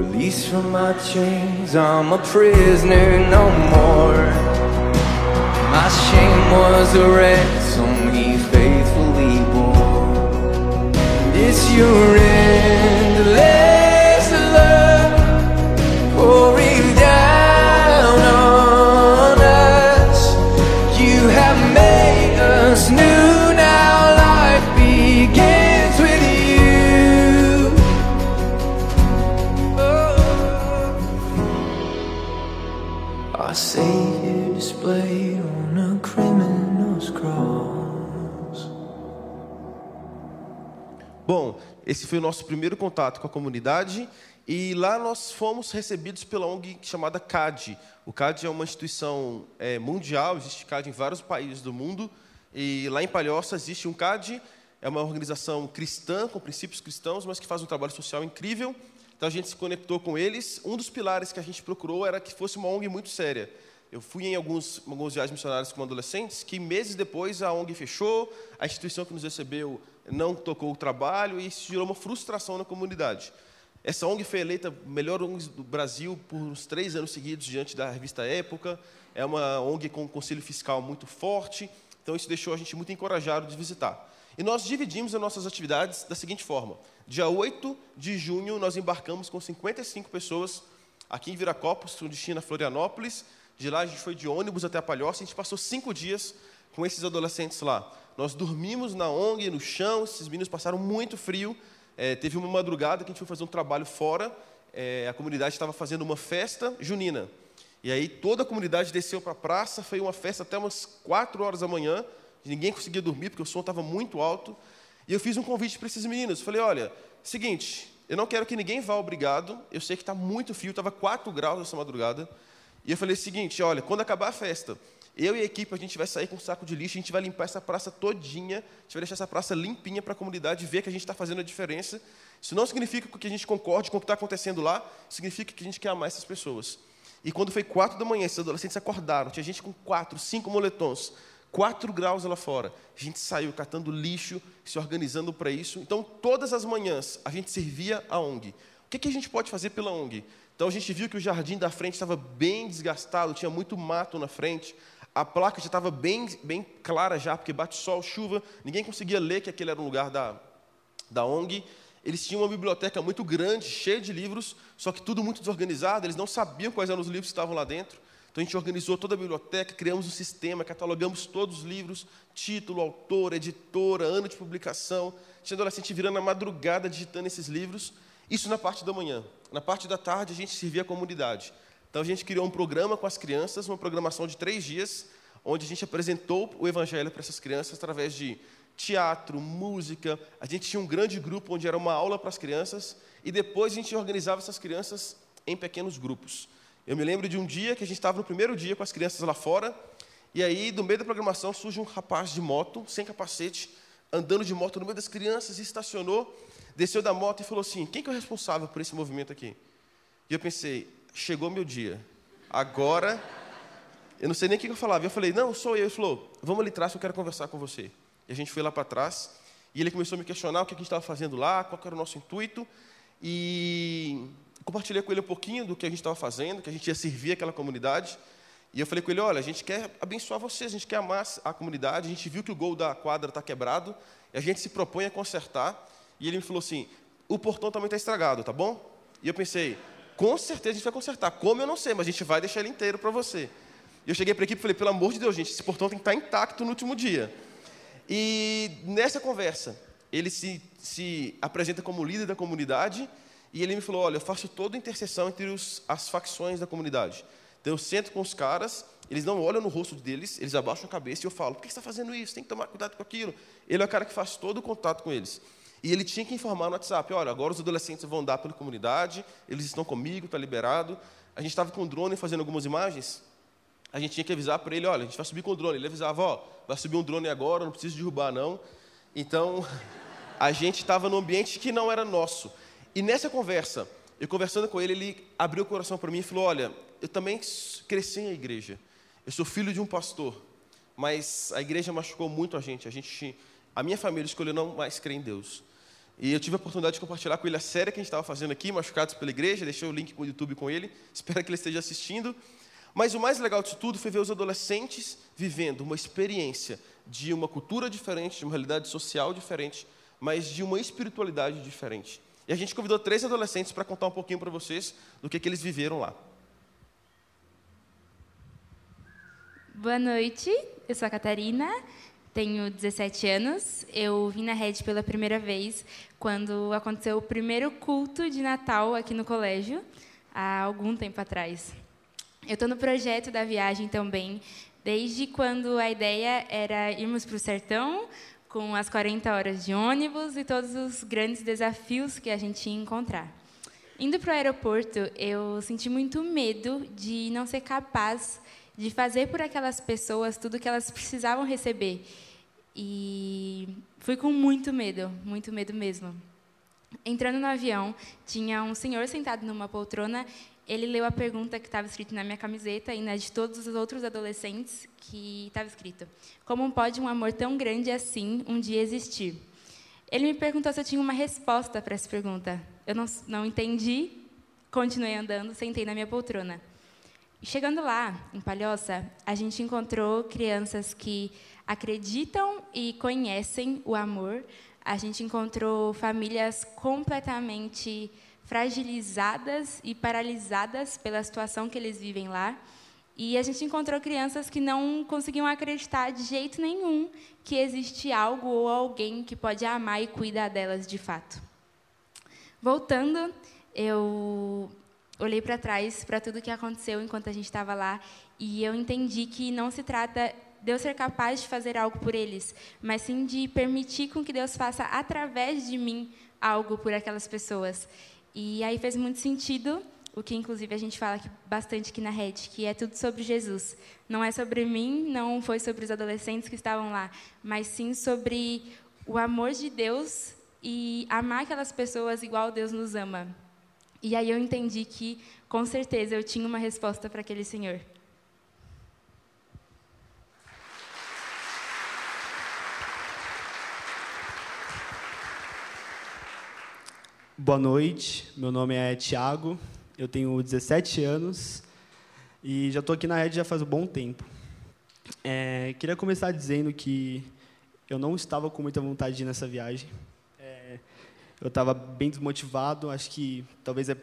Released from my chains, I'm a prisoner no more. My shame was a ransom he faithfully bore. It's your endless Bom, esse foi o nosso primeiro contato com a comunidade e lá nós fomos recebidos pela ONG chamada CAD. O CAD é uma instituição é, mundial, existe CAD em vários países do mundo e lá em Palhoça existe um CAD, é uma organização cristã, com princípios cristãos, mas que faz um trabalho social incrível. Então a gente se conectou com eles. Um dos pilares que a gente procurou era que fosse uma ONG muito séria. Eu fui em alguns, alguns viagens missionárias com adolescentes que meses depois a ONG fechou, a instituição que nos recebeu não tocou o trabalho e isso gerou uma frustração na comunidade. Essa ONG foi eleita melhor ONG do Brasil por uns três anos seguidos diante da revista Época. É uma ONG com um conselho fiscal muito forte, então isso deixou a gente muito encorajado de visitar. E nós dividimos as nossas atividades da seguinte forma: dia 8 de junho, nós embarcamos com 55 pessoas aqui em Viracopos, destino a Florianópolis. De lá a gente foi de ônibus até a Palhoça, a gente passou cinco dias com esses adolescentes lá. Nós dormimos na ONG, no chão, esses meninos passaram muito frio. É, teve uma madrugada que a gente foi fazer um trabalho fora, é, a comunidade estava fazendo uma festa junina. E aí toda a comunidade desceu para a praça, foi uma festa até umas 4 horas da manhã, ninguém conseguia dormir porque o som estava muito alto. E eu fiz um convite para esses meninos, falei, olha, seguinte, eu não quero que ninguém vá obrigado, eu sei que está muito frio, estava 4 graus essa madrugada, e eu falei o seguinte, olha, quando acabar a festa, eu e a equipe, a gente vai sair com um saco de lixo, a gente vai limpar essa praça todinha, a gente vai deixar essa praça limpinha para a comunidade ver que a gente está fazendo a diferença. Isso não significa que a gente concorde com o que está acontecendo lá, significa que a gente quer amar essas pessoas. E quando foi quatro da manhã, esses adolescentes acordaram, tinha gente com quatro, cinco moletons, quatro graus lá fora. A gente saiu catando lixo, se organizando para isso. Então, todas as manhãs, a gente servia a ONG. O que, que a gente pode fazer pela ONG? Então, a gente viu que o jardim da frente estava bem desgastado, tinha muito mato na frente. A placa já estava bem, bem clara já, porque bate sol, chuva. Ninguém conseguia ler que aquele era um lugar da, da ONG. Eles tinham uma biblioteca muito grande, cheia de livros, só que tudo muito desorganizado, eles não sabiam quais eram os livros que estavam lá dentro. Então a gente organizou toda a biblioteca, criamos um sistema, catalogamos todos os livros, título, autor, editora, ano de publicação. Tinha adolescente virando a madrugada digitando esses livros. Isso na parte da manhã. Na parte da tarde a gente servia a comunidade. Então a gente criou um programa com as crianças, uma programação de três dias, onde a gente apresentou o evangelho para essas crianças através de teatro, música. A gente tinha um grande grupo onde era uma aula para as crianças e depois a gente organizava essas crianças em pequenos grupos. Eu me lembro de um dia que a gente estava no primeiro dia com as crianças lá fora, e aí, no meio da programação, surge um rapaz de moto, sem capacete, andando de moto no meio das crianças, estacionou, desceu da moto e falou assim: Quem que é o responsável por esse movimento aqui? E eu pensei: Chegou meu dia. Agora, eu não sei nem o que eu falava. Eu falei: Não, sou eu. Ele falou: Vamos ali atrás, eu quero conversar com você. E a gente foi lá para trás, e ele começou a me questionar o que a gente estava fazendo lá, qual era o nosso intuito, e compartilhei com ele um pouquinho do que a gente estava fazendo, que a gente ia servir aquela comunidade. E eu falei com ele: olha, a gente quer abençoar vocês, a gente quer amar a comunidade. A gente viu que o gol da quadra está quebrado, e a gente se propõe a consertar. E ele me falou assim: o portão também está estragado, tá bom? E eu pensei: com certeza a gente vai consertar. Como eu não sei, mas a gente vai deixar ele inteiro para você. E eu cheguei para a equipe e falei: pelo amor de Deus, gente, esse portão tem que estar tá intacto no último dia. E nessa conversa, ele se, se apresenta como líder da comunidade e ele me falou: Olha, eu faço toda a interseção entre os, as facções da comunidade. Então eu sento com os caras, eles não olham no rosto deles, eles abaixam a cabeça e eu falo: Por que você está fazendo isso? Tem que tomar cuidado com aquilo. Ele é o cara que faz todo o contato com eles. E ele tinha que informar no WhatsApp: Olha, agora os adolescentes vão andar pela comunidade, eles estão comigo, está liberado. A gente estava com o drone fazendo algumas imagens. A gente tinha que avisar para ele: Olha, a gente vai subir com o drone. Ele avisava: Ó, vai subir um drone agora, não precisa derrubar não. Então, a gente estava num ambiente que não era nosso. E nessa conversa, eu conversando com ele, ele abriu o coração para mim e falou: Olha, eu também cresci em igreja. Eu sou filho de um pastor, mas a igreja machucou muito a gente. A gente, a minha família escolheu não mais crer em Deus. E eu tive a oportunidade de compartilhar com ele a série que a gente estava fazendo aqui, Machucados pela Igreja. Deixei o link o YouTube com ele. Espero que ele esteja assistindo. Mas o mais legal disso tudo foi ver os adolescentes vivendo uma experiência de uma cultura diferente, de uma realidade social diferente, mas de uma espiritualidade diferente. E a gente convidou três adolescentes para contar um pouquinho para vocês do que, que eles viveram lá. Boa noite, eu sou a Catarina, tenho 17 anos. Eu vim na rede pela primeira vez quando aconteceu o primeiro culto de Natal aqui no colégio, há algum tempo atrás. Eu estou no projeto da viagem também, desde quando a ideia era irmos para o sertão, com as 40 horas de ônibus e todos os grandes desafios que a gente ia encontrar. Indo para o aeroporto, eu senti muito medo de não ser capaz de fazer por aquelas pessoas tudo que elas precisavam receber. E fui com muito medo, muito medo mesmo. Entrando no avião, tinha um senhor sentado numa poltrona ele leu a pergunta que estava escrita na minha camiseta e na de todos os outros adolescentes, que estava escrito: Como pode um amor tão grande assim um dia existir? Ele me perguntou se eu tinha uma resposta para essa pergunta. Eu não, não entendi, continuei andando, sentei na minha poltrona. Chegando lá, em Palhoça, a gente encontrou crianças que acreditam e conhecem o amor. A gente encontrou famílias completamente fragilizadas e paralisadas pela situação que eles vivem lá. E a gente encontrou crianças que não conseguiam acreditar de jeito nenhum que existe algo ou alguém que pode amar e cuidar delas de fato. Voltando, eu olhei para trás para tudo que aconteceu enquanto a gente estava lá e eu entendi que não se trata de eu ser capaz de fazer algo por eles, mas sim de permitir com que Deus faça através de mim algo por aquelas pessoas. E aí fez muito sentido o que inclusive a gente fala aqui, bastante aqui na rede, que é tudo sobre Jesus. Não é sobre mim, não foi sobre os adolescentes que estavam lá, mas sim sobre o amor de Deus e amar aquelas pessoas igual Deus nos ama. E aí eu entendi que, com certeza, eu tinha uma resposta para aquele senhor. Boa noite, meu nome é Tiago, eu tenho 17 anos e já estou aqui na rede já faz um bom tempo. É, queria começar dizendo que eu não estava com muita vontade de ir nessa viagem. Eu estava bem desmotivado, acho que talvez é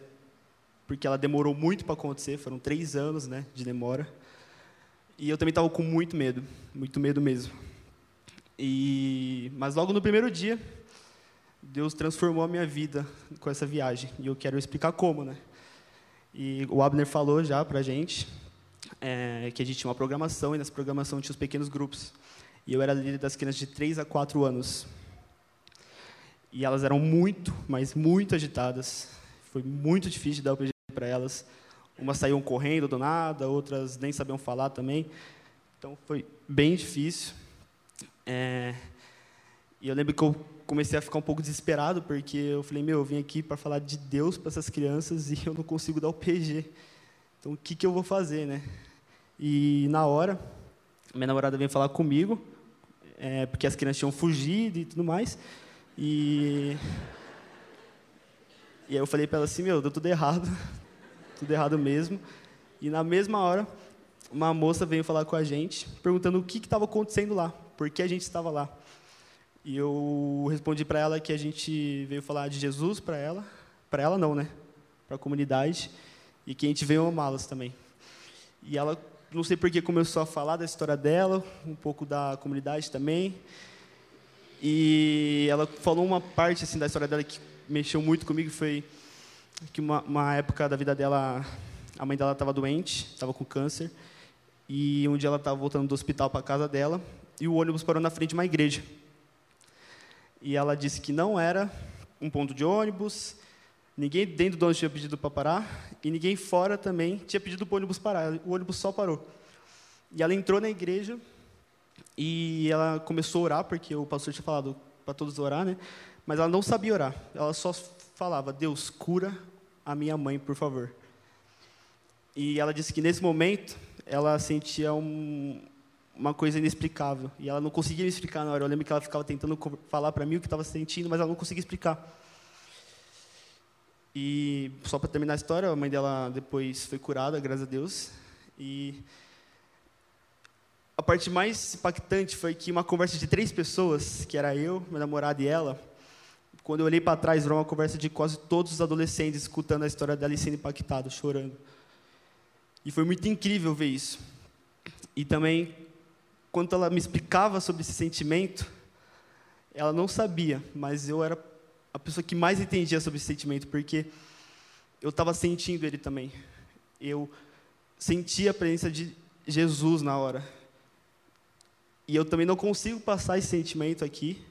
porque ela demorou muito para acontecer, foram três anos né, de demora. E eu também estava com muito medo, muito medo mesmo. E, mas logo no primeiro dia, Deus transformou a minha vida com essa viagem. E eu quero explicar como, né? E o Abner falou já para a gente é, que a gente tinha uma programação, e nessa programação tinha os pequenos grupos. E eu era líder das crianças de 3 a 4 anos. E elas eram muito, mas muito agitadas. Foi muito difícil dar o PG para elas. Umas saíam correndo do nada, outras nem sabiam falar também. Então foi bem difícil. É, e eu lembro que eu comecei a ficar um pouco desesperado, porque eu falei, meu, eu vim aqui para falar de Deus para essas crianças e eu não consigo dar o PG. Então, o que, que eu vou fazer, né? E, na hora, minha namorada veio falar comigo, é, porque as crianças tinham fugido e tudo mais. E, e aí eu falei para ela assim, meu, deu tudo errado, tudo errado mesmo. E, na mesma hora, uma moça veio falar com a gente, perguntando o que estava acontecendo lá, por que a gente estava lá. E eu respondi para ela que a gente veio falar de Jesus para ela, para ela não, né? Para a comunidade e que a gente veio amá-las também. E ela, não sei por que começou a falar da história dela, um pouco da comunidade também. E ela falou uma parte assim da história dela que mexeu muito comigo, foi que uma, uma época da vida dela, a mãe dela estava doente, estava com câncer, e um dia ela estava voltando do hospital para casa dela e o ônibus parou na frente de uma igreja e ela disse que não era um ponto de ônibus, ninguém dentro do ônibus tinha pedido para parar, e ninguém fora também tinha pedido para o ônibus parar, o ônibus só parou. E ela entrou na igreja e ela começou a orar, porque o pastor tinha falado para todos orar, né? Mas ela não sabia orar, ela só falava: Deus, cura a minha mãe, por favor. E ela disse que nesse momento ela sentia um, uma coisa inexplicável. E ela não conseguia me explicar na hora. Eu lembro que ela ficava tentando falar para mim o que estava sentindo, mas ela não conseguia explicar. E só para terminar a história, a mãe dela depois foi curada, graças a Deus. E a parte mais impactante foi que uma conversa de três pessoas, que era eu, meu namorado e ela, quando eu olhei para trás, era uma conversa de quase todos os adolescentes escutando a história dela e sendo impactados, chorando. E foi muito incrível ver isso. E também quando ela me explicava sobre esse sentimento, ela não sabia, mas eu era a pessoa que mais entendia sobre esse sentimento, porque eu estava sentindo ele também. Eu sentia a presença de Jesus na hora. E eu também não consigo passar esse sentimento aqui,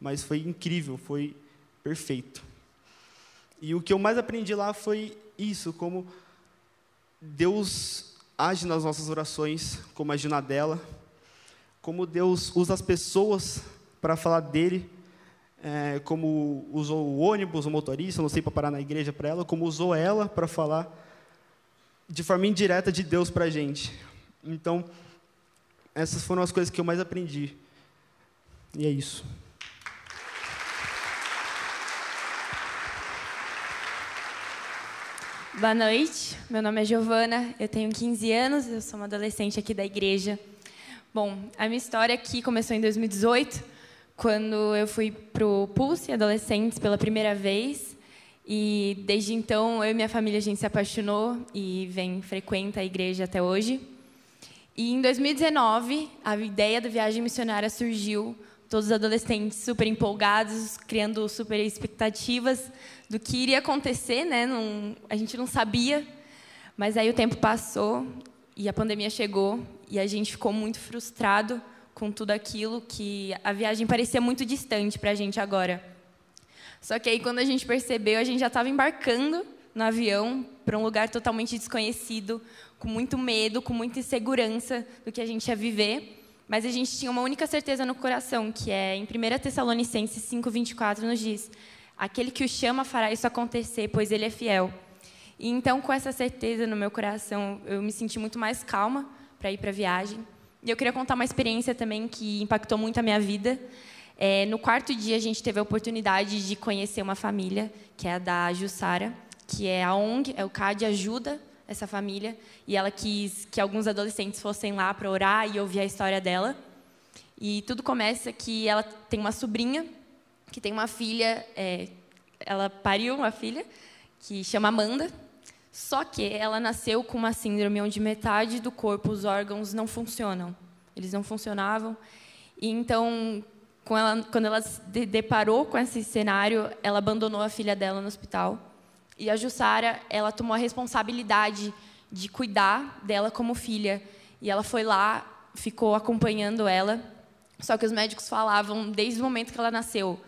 mas foi incrível, foi perfeito. E o que eu mais aprendi lá foi isso, como Deus age nas nossas orações, como agiu na dela, como Deus usa as pessoas para falar dele, é, como usou o ônibus, o motorista, não sei para parar na igreja para ela, como usou ela para falar de forma indireta de Deus para a gente. Então, essas foram as coisas que eu mais aprendi. E é isso. Boa noite, meu nome é Giovana, eu tenho 15 anos, eu sou uma adolescente aqui da igreja. Bom, a minha história aqui começou em 2018, quando eu fui para o Pulse Adolescentes pela primeira vez. E desde então, eu e minha família, a gente se apaixonou e vem, frequenta a igreja até hoje. E em 2019, a ideia da viagem missionária surgiu, todos os adolescentes super empolgados, criando super expectativas do que iria acontecer, né? Não, a gente não sabia, mas aí o tempo passou e a pandemia chegou e a gente ficou muito frustrado com tudo aquilo que a viagem parecia muito distante para a gente agora. Só que aí quando a gente percebeu, a gente já estava embarcando no avião para um lugar totalmente desconhecido, com muito medo, com muita insegurança do que a gente ia viver. Mas a gente tinha uma única certeza no coração, que é em 1 Tessalonicenses 5:24 nos diz: aquele que o chama fará isso acontecer, pois ele é fiel. E então, com essa certeza no meu coração, eu me senti muito mais calma para ir para a viagem. E eu queria contar uma experiência também que impactou muito a minha vida. É, no quarto dia, a gente teve a oportunidade de conhecer uma família, que é a da Jussara, que é a ONG, é o CAD Ajuda essa família. E ela quis que alguns adolescentes fossem lá para orar e ouvir a história dela. E tudo começa que ela tem uma sobrinha, que tem uma filha é, ela pariu uma filha que chama Amanda. Só que ela nasceu com uma síndrome onde metade do corpo, os órgãos não funcionam. Eles não funcionavam. E então, com ela, quando ela se de- deparou com esse cenário, ela abandonou a filha dela no hospital. E a Jussara, ela tomou a responsabilidade de cuidar dela como filha. E ela foi lá, ficou acompanhando ela. Só que os médicos falavam, desde o momento que ela nasceu,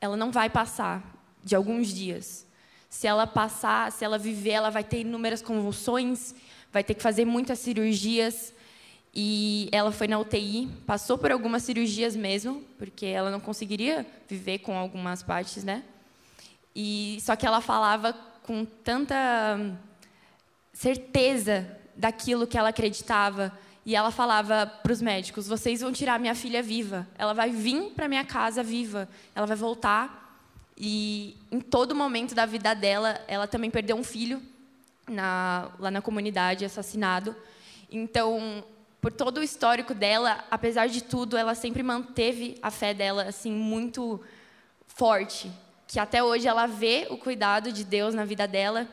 ela não vai passar de alguns dias. Se ela passar, se ela viver, ela vai ter inúmeras convulsões, vai ter que fazer muitas cirurgias. E ela foi na UTI, passou por algumas cirurgias mesmo, porque ela não conseguiria viver com algumas partes, né? E só que ela falava com tanta certeza daquilo que ela acreditava. E ela falava para os médicos: vocês vão tirar minha filha viva. Ela vai vir para minha casa viva. Ela vai voltar. E em todo momento da vida dela, ela também perdeu um filho na, lá na comunidade, assassinado. Então, por todo o histórico dela, apesar de tudo, ela sempre manteve a fé dela assim muito forte, que até hoje ela vê o cuidado de Deus na vida dela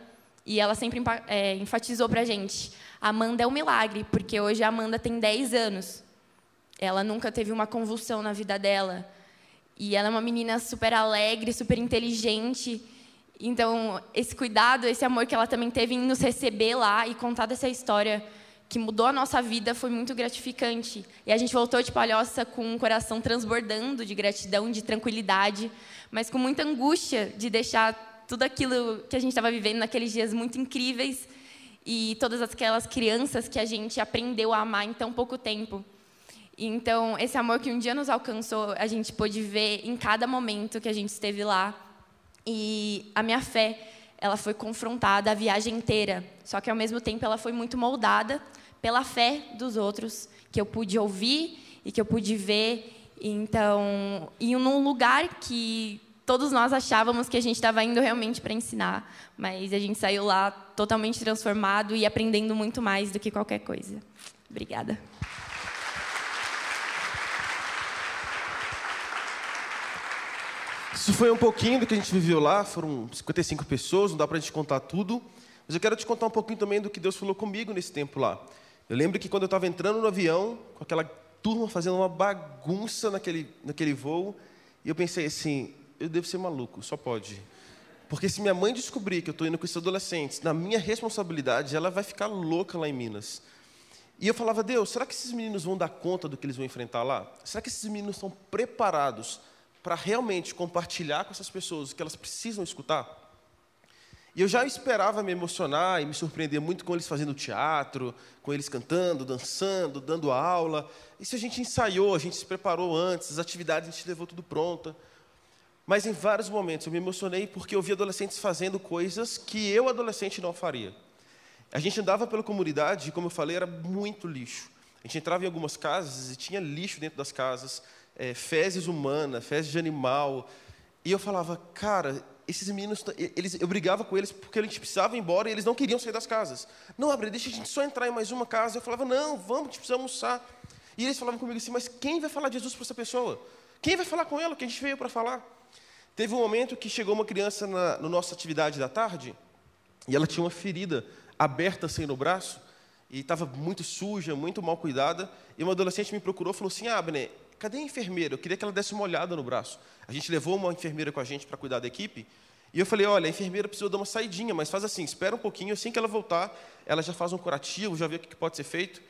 e ela sempre é, enfatizou para a gente: Amanda é um milagre, porque hoje a Amanda tem 10 anos. Ela nunca teve uma convulsão na vida dela. E ela é uma menina super alegre, super inteligente. Então, esse cuidado, esse amor que ela também teve em nos receber lá e contar dessa história que mudou a nossa vida foi muito gratificante. E a gente voltou de Palhoça com um coração transbordando de gratidão, de tranquilidade, mas com muita angústia de deixar tudo aquilo que a gente estava vivendo naqueles dias muito incríveis e todas aquelas crianças que a gente aprendeu a amar em tão pouco tempo. Então, esse amor que um dia nos alcançou, a gente pôde ver em cada momento que a gente esteve lá. E a minha fé, ela foi confrontada a viagem inteira. Só que, ao mesmo tempo, ela foi muito moldada pela fé dos outros, que eu pude ouvir e que eu pude ver. Então, e num lugar que todos nós achávamos que a gente estava indo realmente para ensinar, mas a gente saiu lá totalmente transformado e aprendendo muito mais do que qualquer coisa. Obrigada. Isso foi um pouquinho do que a gente viveu lá, foram 55 pessoas, não dá para a gente contar tudo. Mas eu quero te contar um pouquinho também do que Deus falou comigo nesse tempo lá. Eu lembro que quando eu estava entrando no avião, com aquela turma fazendo uma bagunça naquele, naquele voo, e eu pensei assim, eu devo ser maluco, só pode. Porque se minha mãe descobrir que eu estou indo com esses adolescentes, na minha responsabilidade, ela vai ficar louca lá em Minas. E eu falava, Deus, será que esses meninos vão dar conta do que eles vão enfrentar lá? Será que esses meninos estão preparados para realmente compartilhar com essas pessoas o que elas precisam escutar? E eu já esperava me emocionar e me surpreender muito com eles fazendo teatro, com eles cantando, dançando, dando aula. Isso a gente ensaiou, a gente se preparou antes, as atividades a gente levou tudo pronta. Mas em vários momentos eu me emocionei porque eu vi adolescentes fazendo coisas que eu, adolescente, não faria. A gente andava pela comunidade e, como eu falei, era muito lixo. A gente entrava em algumas casas e tinha lixo dentro das casas, é, fezes humanas, fezes de animal. E eu falava, cara, esses meninos, eles, eu brigava com eles porque a gente precisava ir embora e eles não queriam sair das casas. Não, Abre, deixa a gente só entrar em mais uma casa. Eu falava, não, vamos, a gente precisa almoçar. E eles falavam comigo assim, mas quem vai falar de Jesus para essa pessoa? Quem vai falar com ela o que a gente veio para falar? Teve um momento que chegou uma criança na, na nossa atividade da tarde e ela tinha uma ferida aberta assim no braço e estava muito suja, muito mal cuidada. E uma adolescente me procurou e falou assim: Ah, Abner, cadê a enfermeira? Eu queria que ela desse uma olhada no braço. A gente levou uma enfermeira com a gente para cuidar da equipe. E eu falei: Olha, a enfermeira precisou dar uma saidinha, mas faz assim, espera um pouquinho, assim que ela voltar, ela já faz um curativo, já vê o que pode ser feito.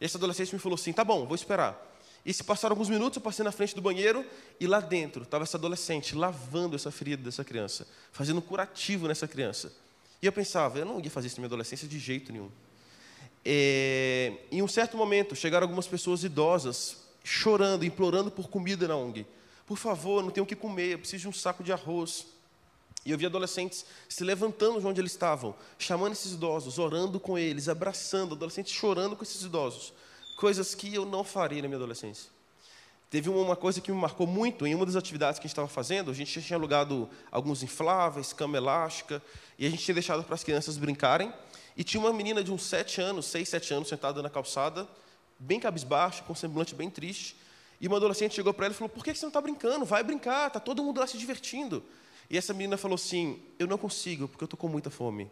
E essa adolescente me falou assim: Tá bom, vou esperar. E se passaram alguns minutos, eu passei na frente do banheiro e lá dentro estava essa adolescente lavando essa ferida dessa criança, fazendo um curativo nessa criança. E eu pensava, eu não ia fazer isso na minha adolescência de jeito nenhum. É, em um certo momento, chegaram algumas pessoas idosas, chorando, implorando por comida na ONG. Por favor, não tenho o que comer, eu preciso de um saco de arroz. E eu vi adolescentes se levantando de onde eles estavam, chamando esses idosos, orando com eles, abraçando, adolescentes chorando com esses idosos. Coisas que eu não faria na minha adolescência. Teve uma coisa que me marcou muito, em uma das atividades que a gente estava fazendo, a gente tinha alugado alguns infláveis, cama elástica, e a gente tinha deixado para as crianças brincarem. E tinha uma menina de uns sete anos, seis, sete anos, sentada na calçada, bem cabisbaixa, com semblante bem triste. E uma adolescente chegou para ela e falou: Por que você não está brincando? Vai brincar, está todo mundo lá se divertindo. E essa menina falou assim: Eu não consigo, porque eu estou com muita fome.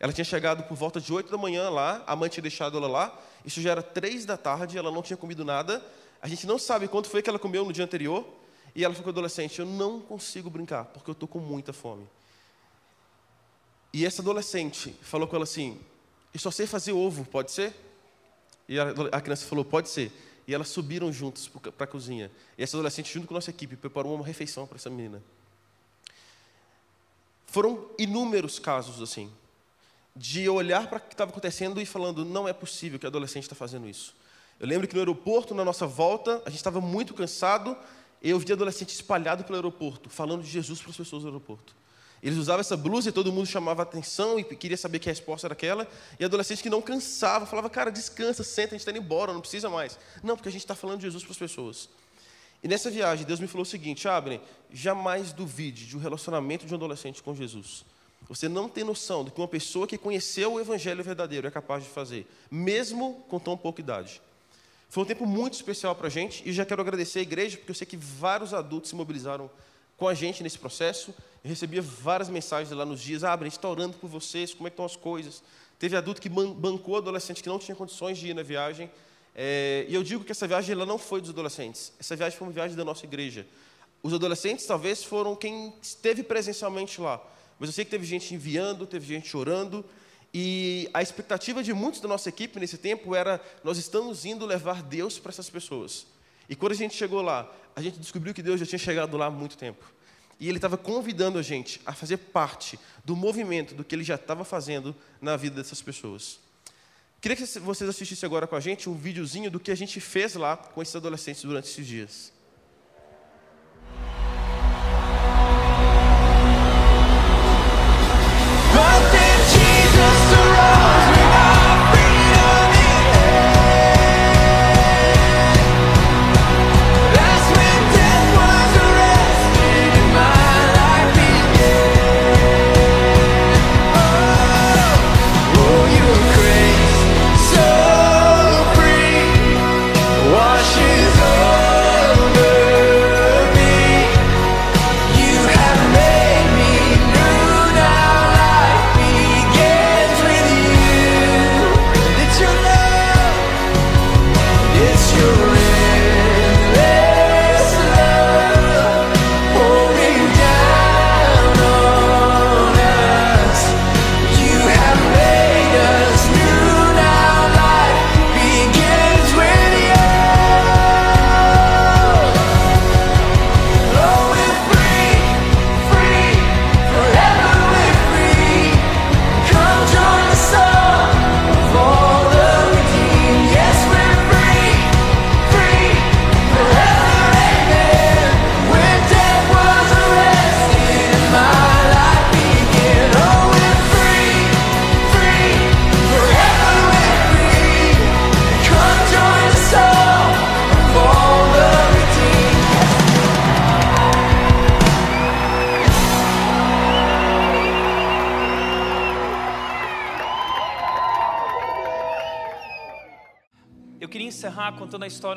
Ela tinha chegado por volta de 8 da manhã lá, a mãe tinha deixado ela lá, isso já era 3 da tarde, ela não tinha comido nada. A gente não sabe quanto foi que ela comeu no dia anterior. E ela ficou adolescente: Eu não consigo brincar, porque eu estou com muita fome. E essa adolescente falou com ela assim: Eu só sei fazer ovo, pode ser? E a, criança falou: Pode ser. E elas subiram juntos para a cozinha. E essa adolescente, junto com a nossa equipe, preparou uma refeição para essa menina. Foram inúmeros casos assim, de olhar para o que estava acontecendo e falando: não é possível que a adolescente está fazendo isso. Eu lembro que no aeroporto, na nossa volta, a gente estava muito cansado, eu vi adolescente espalhado pelo aeroporto, falando de Jesus para as pessoas do aeroporto. Eles usavam essa blusa e todo mundo chamava atenção e queria saber que a resposta era aquela. E adolescente que não cansava, falava, cara, descansa, senta, a gente está indo embora, não precisa mais. Não, porque a gente está falando de Jesus para as pessoas. E nessa viagem, Deus me falou o seguinte: Abner, jamais duvide de um relacionamento de um adolescente com Jesus. Você não tem noção do que uma pessoa que conheceu o Evangelho verdadeiro é capaz de fazer, mesmo com tão pouca idade. Foi um tempo muito especial para a gente e já quero agradecer a igreja, porque eu sei que vários adultos se mobilizaram com a gente nesse processo. Eu recebia várias mensagens lá nos dias: ah, a gente está orando por vocês, como é estão as coisas? Teve adulto que bancou adolescente que não tinha condições de ir na viagem. É, e eu digo que essa viagem ela não foi dos adolescentes. Essa viagem foi uma viagem da nossa igreja. Os adolescentes talvez foram quem esteve presencialmente lá. Mas eu sei que teve gente enviando, teve gente chorando. E a expectativa de muitos da nossa equipe nesse tempo era: nós estamos indo levar Deus para essas pessoas. E quando a gente chegou lá, a gente descobriu que Deus já tinha chegado lá há muito tempo. E Ele estava convidando a gente a fazer parte do movimento, do que Ele já estava fazendo na vida dessas pessoas. Queria que vocês assistissem agora com a gente um videozinho do que a gente fez lá com esses adolescentes durante esses dias.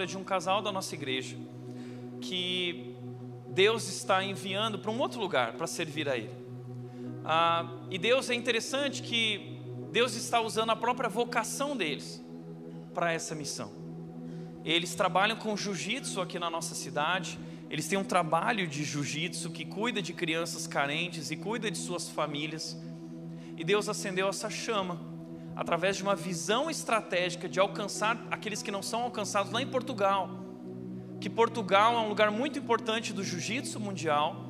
História de um casal da nossa igreja que Deus está enviando para um outro lugar para servir a Ele. Ah, e Deus é interessante que Deus está usando a própria vocação deles para essa missão. Eles trabalham com jiu-jitsu aqui na nossa cidade. Eles têm um trabalho de jiu-jitsu que cuida de crianças carentes e cuida de suas famílias. E Deus acendeu essa chama através de uma visão estratégica de alcançar aqueles que não são alcançados lá em Portugal. Que Portugal é um lugar muito importante do jiu-jitsu mundial.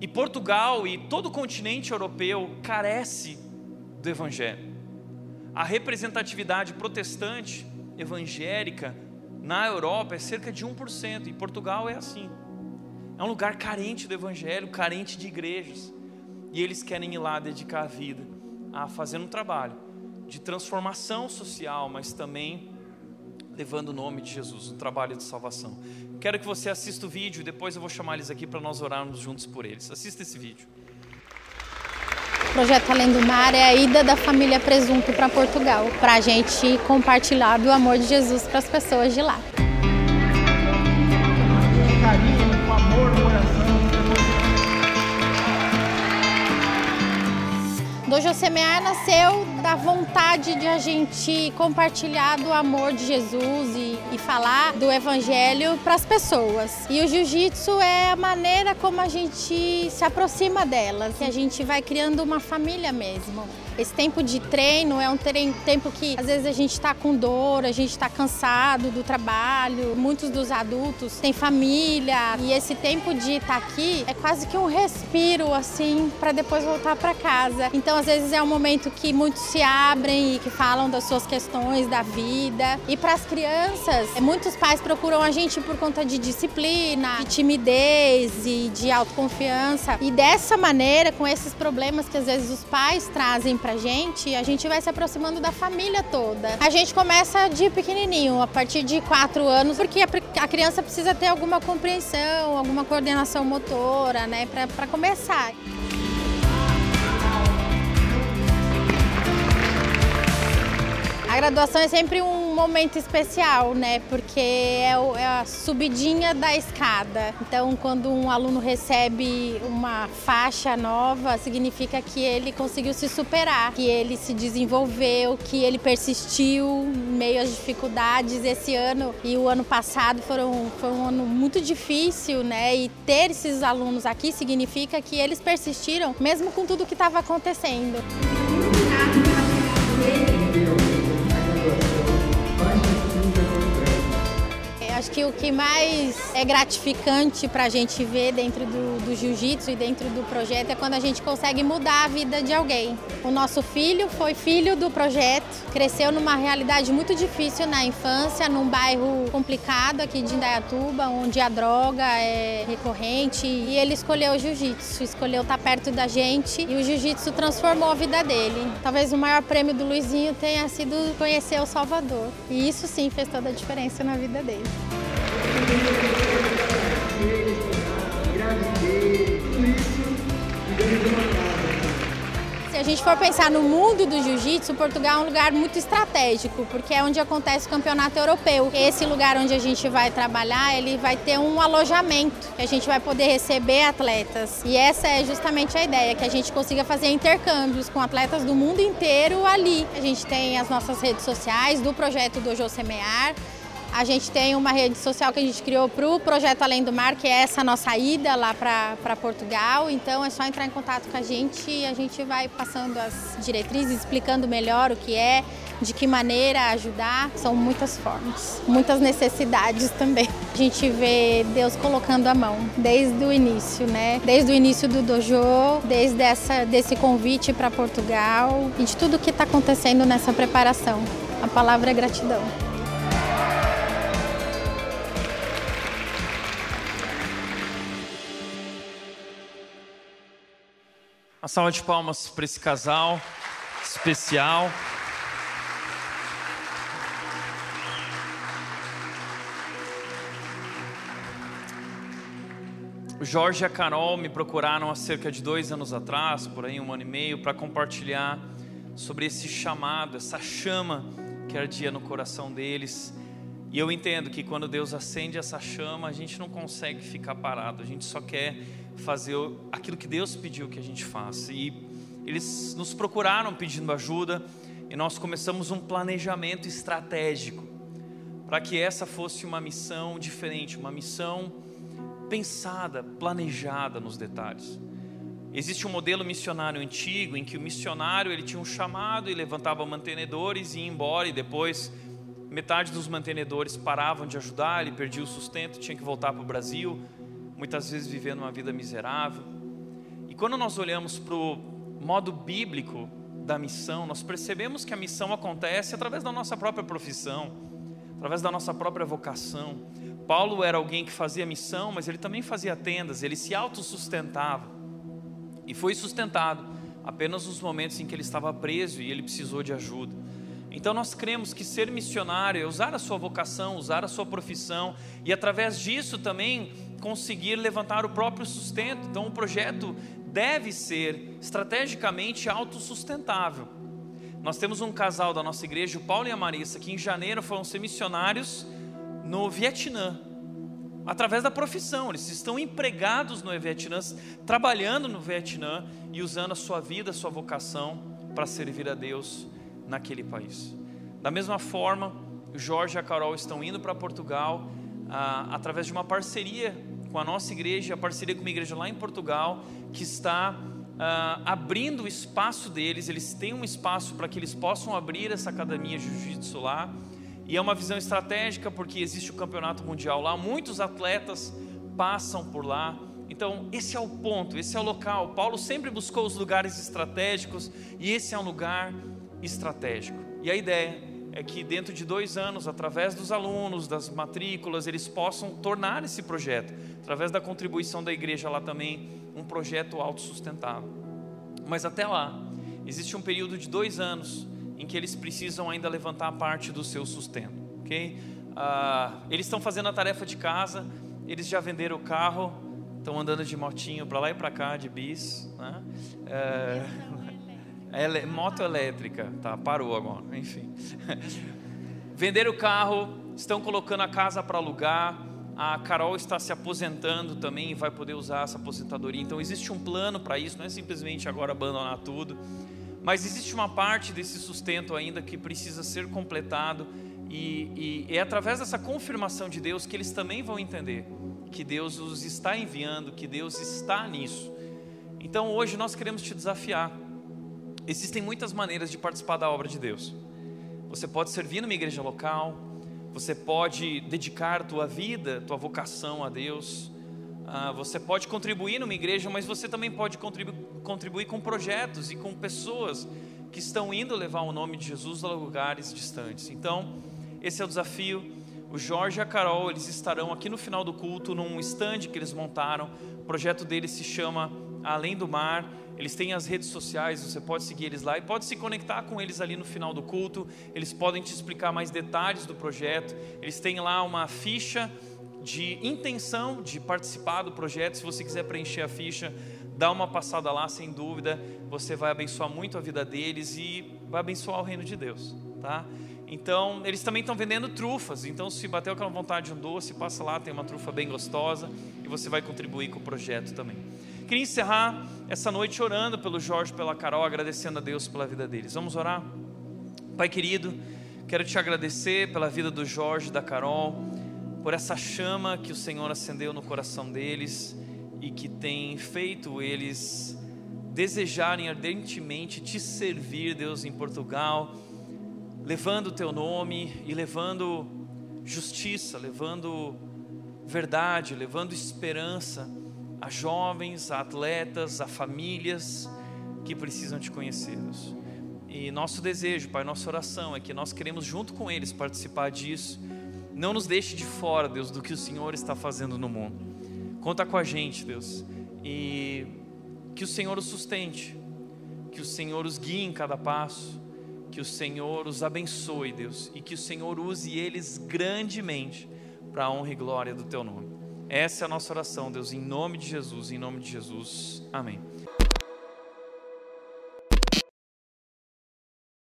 E Portugal e todo o continente europeu carece do evangelho. A representatividade protestante evangélica na Europa é cerca de 1%, e Portugal é assim. É um lugar carente do evangelho, carente de igrejas. E eles querem ir lá dedicar a vida a fazer um trabalho de transformação social, mas também levando o nome de Jesus, um trabalho de salvação. Quero que você assista o vídeo, depois eu vou chamar eles aqui para nós orarmos juntos por eles. Assista esse vídeo. O projeto Além do Mar é a ida da família Presunto para Portugal, para a gente compartilhar do amor de Jesus para as pessoas de lá. Do Josemear nasceu da vontade de a gente compartilhar do amor de Jesus e, e falar do evangelho para as pessoas. E o jiu-jitsu é a maneira como a gente se aproxima delas, e a gente vai criando uma família mesmo. Esse tempo de treino é um tempo que às vezes a gente está com dor, a gente está cansado do trabalho. Muitos dos adultos têm família e esse tempo de estar tá aqui é quase que um respiro assim para depois voltar para casa. Então às vezes é um momento que muitos se abrem e que falam das suas questões da vida. E para as crianças, muitos pais procuram a gente por conta de disciplina, de timidez e de autoconfiança. E dessa maneira, com esses problemas que às vezes os pais trazem para pra gente, a gente vai se aproximando da família toda. A gente começa de pequenininho, a partir de quatro anos, porque a criança precisa ter alguma compreensão, alguma coordenação motora, né, para começar. A graduação é sempre um momento especial, né? Porque é, é, a subidinha da escada. Então, quando um aluno recebe uma faixa nova, significa que ele conseguiu se superar, que ele se desenvolveu, que ele persistiu em meio às dificuldades. Esse ano e o ano passado foram foi um ano muito difícil, né? E ter esses alunos aqui significa que eles persistiram, mesmo com tudo que estava acontecendo. Acho que o que mais é gratificante para a gente ver dentro do, do jiu-jitsu e dentro do projeto é quando a gente consegue mudar a vida de alguém. O nosso filho foi filho do projeto, cresceu numa realidade muito difícil na infância, num bairro complicado aqui de Indaiatuba, onde a droga é recorrente, e ele escolheu o jiu-jitsu, escolheu estar perto da gente e o jiu-jitsu transformou a vida dele. Talvez o maior prêmio do Luizinho tenha sido conhecer o Salvador, e isso sim fez toda a diferença na vida dele. Se a gente for pensar no mundo do jiu-jitsu, Portugal é um lugar muito estratégico, porque é onde acontece o campeonato europeu. Esse lugar onde a gente vai trabalhar, ele vai ter um alojamento, que a gente vai poder receber atletas. E essa é justamente a ideia, que a gente consiga fazer intercâmbios com atletas do mundo inteiro ali. A gente tem as nossas redes sociais do projeto do Semear, a gente tem uma rede social que a gente criou para o Projeto Além do Mar, que é essa nossa ida lá para Portugal. Então é só entrar em contato com a gente e a gente vai passando as diretrizes, explicando melhor o que é, de que maneira ajudar. São muitas formas, muitas necessidades também. A gente vê Deus colocando a mão desde o início, né? Desde o início do dojo, desde essa, desse convite para Portugal e de tudo que está acontecendo nessa preparação. A palavra é gratidão. Uma salva de palmas para esse casal especial. O Jorge e a Carol me procuraram há cerca de dois anos atrás, por aí um ano e meio, para compartilhar sobre esse chamado, essa chama que ardia no coração deles. E eu entendo que quando Deus acende essa chama, a gente não consegue ficar parado, a gente só quer fazer aquilo que Deus pediu que a gente faça. E eles nos procuraram pedindo ajuda e nós começamos um planejamento estratégico para que essa fosse uma missão diferente, uma missão pensada, planejada nos detalhes. Existe um modelo missionário antigo em que o missionário ele tinha um chamado e levantava mantenedores e ia embora e depois metade dos mantenedores paravam de ajudar, ele perdia o sustento, tinha que voltar para o Brasil muitas vezes vivendo uma vida miserável. E quando nós olhamos para o modo bíblico da missão, nós percebemos que a missão acontece através da nossa própria profissão, através da nossa própria vocação. Paulo era alguém que fazia missão, mas ele também fazia tendas, ele se autossustentava. E foi sustentado apenas nos momentos em que ele estava preso e ele precisou de ajuda. Então nós cremos que ser missionário é usar a sua vocação, usar a sua profissão e através disso também conseguir levantar o próprio sustento. Então, o projeto deve ser estrategicamente autossustentável. Nós temos um casal da nossa igreja, o Paulo e a Marissa, que em janeiro foram ser missionários no Vietnã. através da profissão. Eles estão empregados no Vietnã, trabalhando no Vietnã e usando a sua vida, a sua vocação para servir a Deus naquele país. Da mesma forma, Jorge e a Carol estão indo para Portugal ah, através de uma parceria com a nossa igreja, a parceria com uma igreja lá em Portugal, que está ah, abrindo o espaço deles. Eles têm um espaço para que eles possam abrir essa academia Jiu-Jitsu lá. E é uma visão estratégica porque existe o campeonato mundial lá, muitos atletas passam por lá. Então, esse é o ponto, esse é o local. Paulo sempre buscou os lugares estratégicos e esse é um lugar estratégico. E a ideia é que dentro de dois anos, através dos alunos, das matrículas, eles possam tornar esse projeto, através da contribuição da igreja lá também, um projeto autossustentável. Mas até lá, existe um período de dois anos em que eles precisam ainda levantar parte do seu sustento, ok? Ah, eles estão fazendo a tarefa de casa, eles já venderam o carro, estão andando de motinho para lá e para cá, de bis, né? É, ele, moto elétrica, tá, parou agora, enfim. Venderam o carro, estão colocando a casa para alugar. A Carol está se aposentando também e vai poder usar essa aposentadoria. Então existe um plano para isso, não é simplesmente agora abandonar tudo. Mas existe uma parte desse sustento ainda que precisa ser completado. E, e é através dessa confirmação de Deus que eles também vão entender que Deus os está enviando, que Deus está nisso. Então hoje nós queremos te desafiar Existem muitas maneiras de participar da obra de Deus. Você pode servir numa igreja local, você pode dedicar tua vida, tua vocação a Deus. Ah, você pode contribuir numa igreja, mas você também pode contribuir, contribuir com projetos e com pessoas que estão indo levar o nome de Jesus a lugares distantes. Então, esse é o desafio. O Jorge e a Carol, eles estarão aqui no final do culto num stand que eles montaram. O projeto deles se chama Além do Mar. Eles têm as redes sociais, você pode seguir eles lá e pode se conectar com eles ali no final do culto. Eles podem te explicar mais detalhes do projeto. Eles têm lá uma ficha de intenção de participar do projeto. Se você quiser preencher a ficha, dá uma passada lá, sem dúvida. Você vai abençoar muito a vida deles e vai abençoar o reino de Deus, tá? Então, eles também estão vendendo trufas. Então, se bateu aquela vontade de um doce, passa lá, tem uma trufa bem gostosa e você vai contribuir com o projeto também. Queria encerrar essa noite orando pelo Jorge, pela Carol, agradecendo a Deus pela vida deles. Vamos orar? Pai querido, quero te agradecer pela vida do Jorge da Carol, por essa chama que o Senhor acendeu no coração deles e que tem feito eles desejarem ardentemente te servir, Deus, em Portugal, levando o teu nome e levando justiça, levando verdade, levando esperança a jovens, a atletas, a famílias que precisam te conhecer, Deus. E nosso desejo, Pai, nossa oração é que nós queremos junto com eles participar disso. Não nos deixe de fora, Deus, do que o Senhor está fazendo no mundo. Conta com a gente, Deus. E que o Senhor os sustente, que o Senhor os guie em cada passo, que o Senhor os abençoe, Deus, e que o Senhor use eles grandemente para a honra e glória do teu nome. Essa é a nossa oração, Deus, em nome de Jesus, em nome de Jesus. Amém.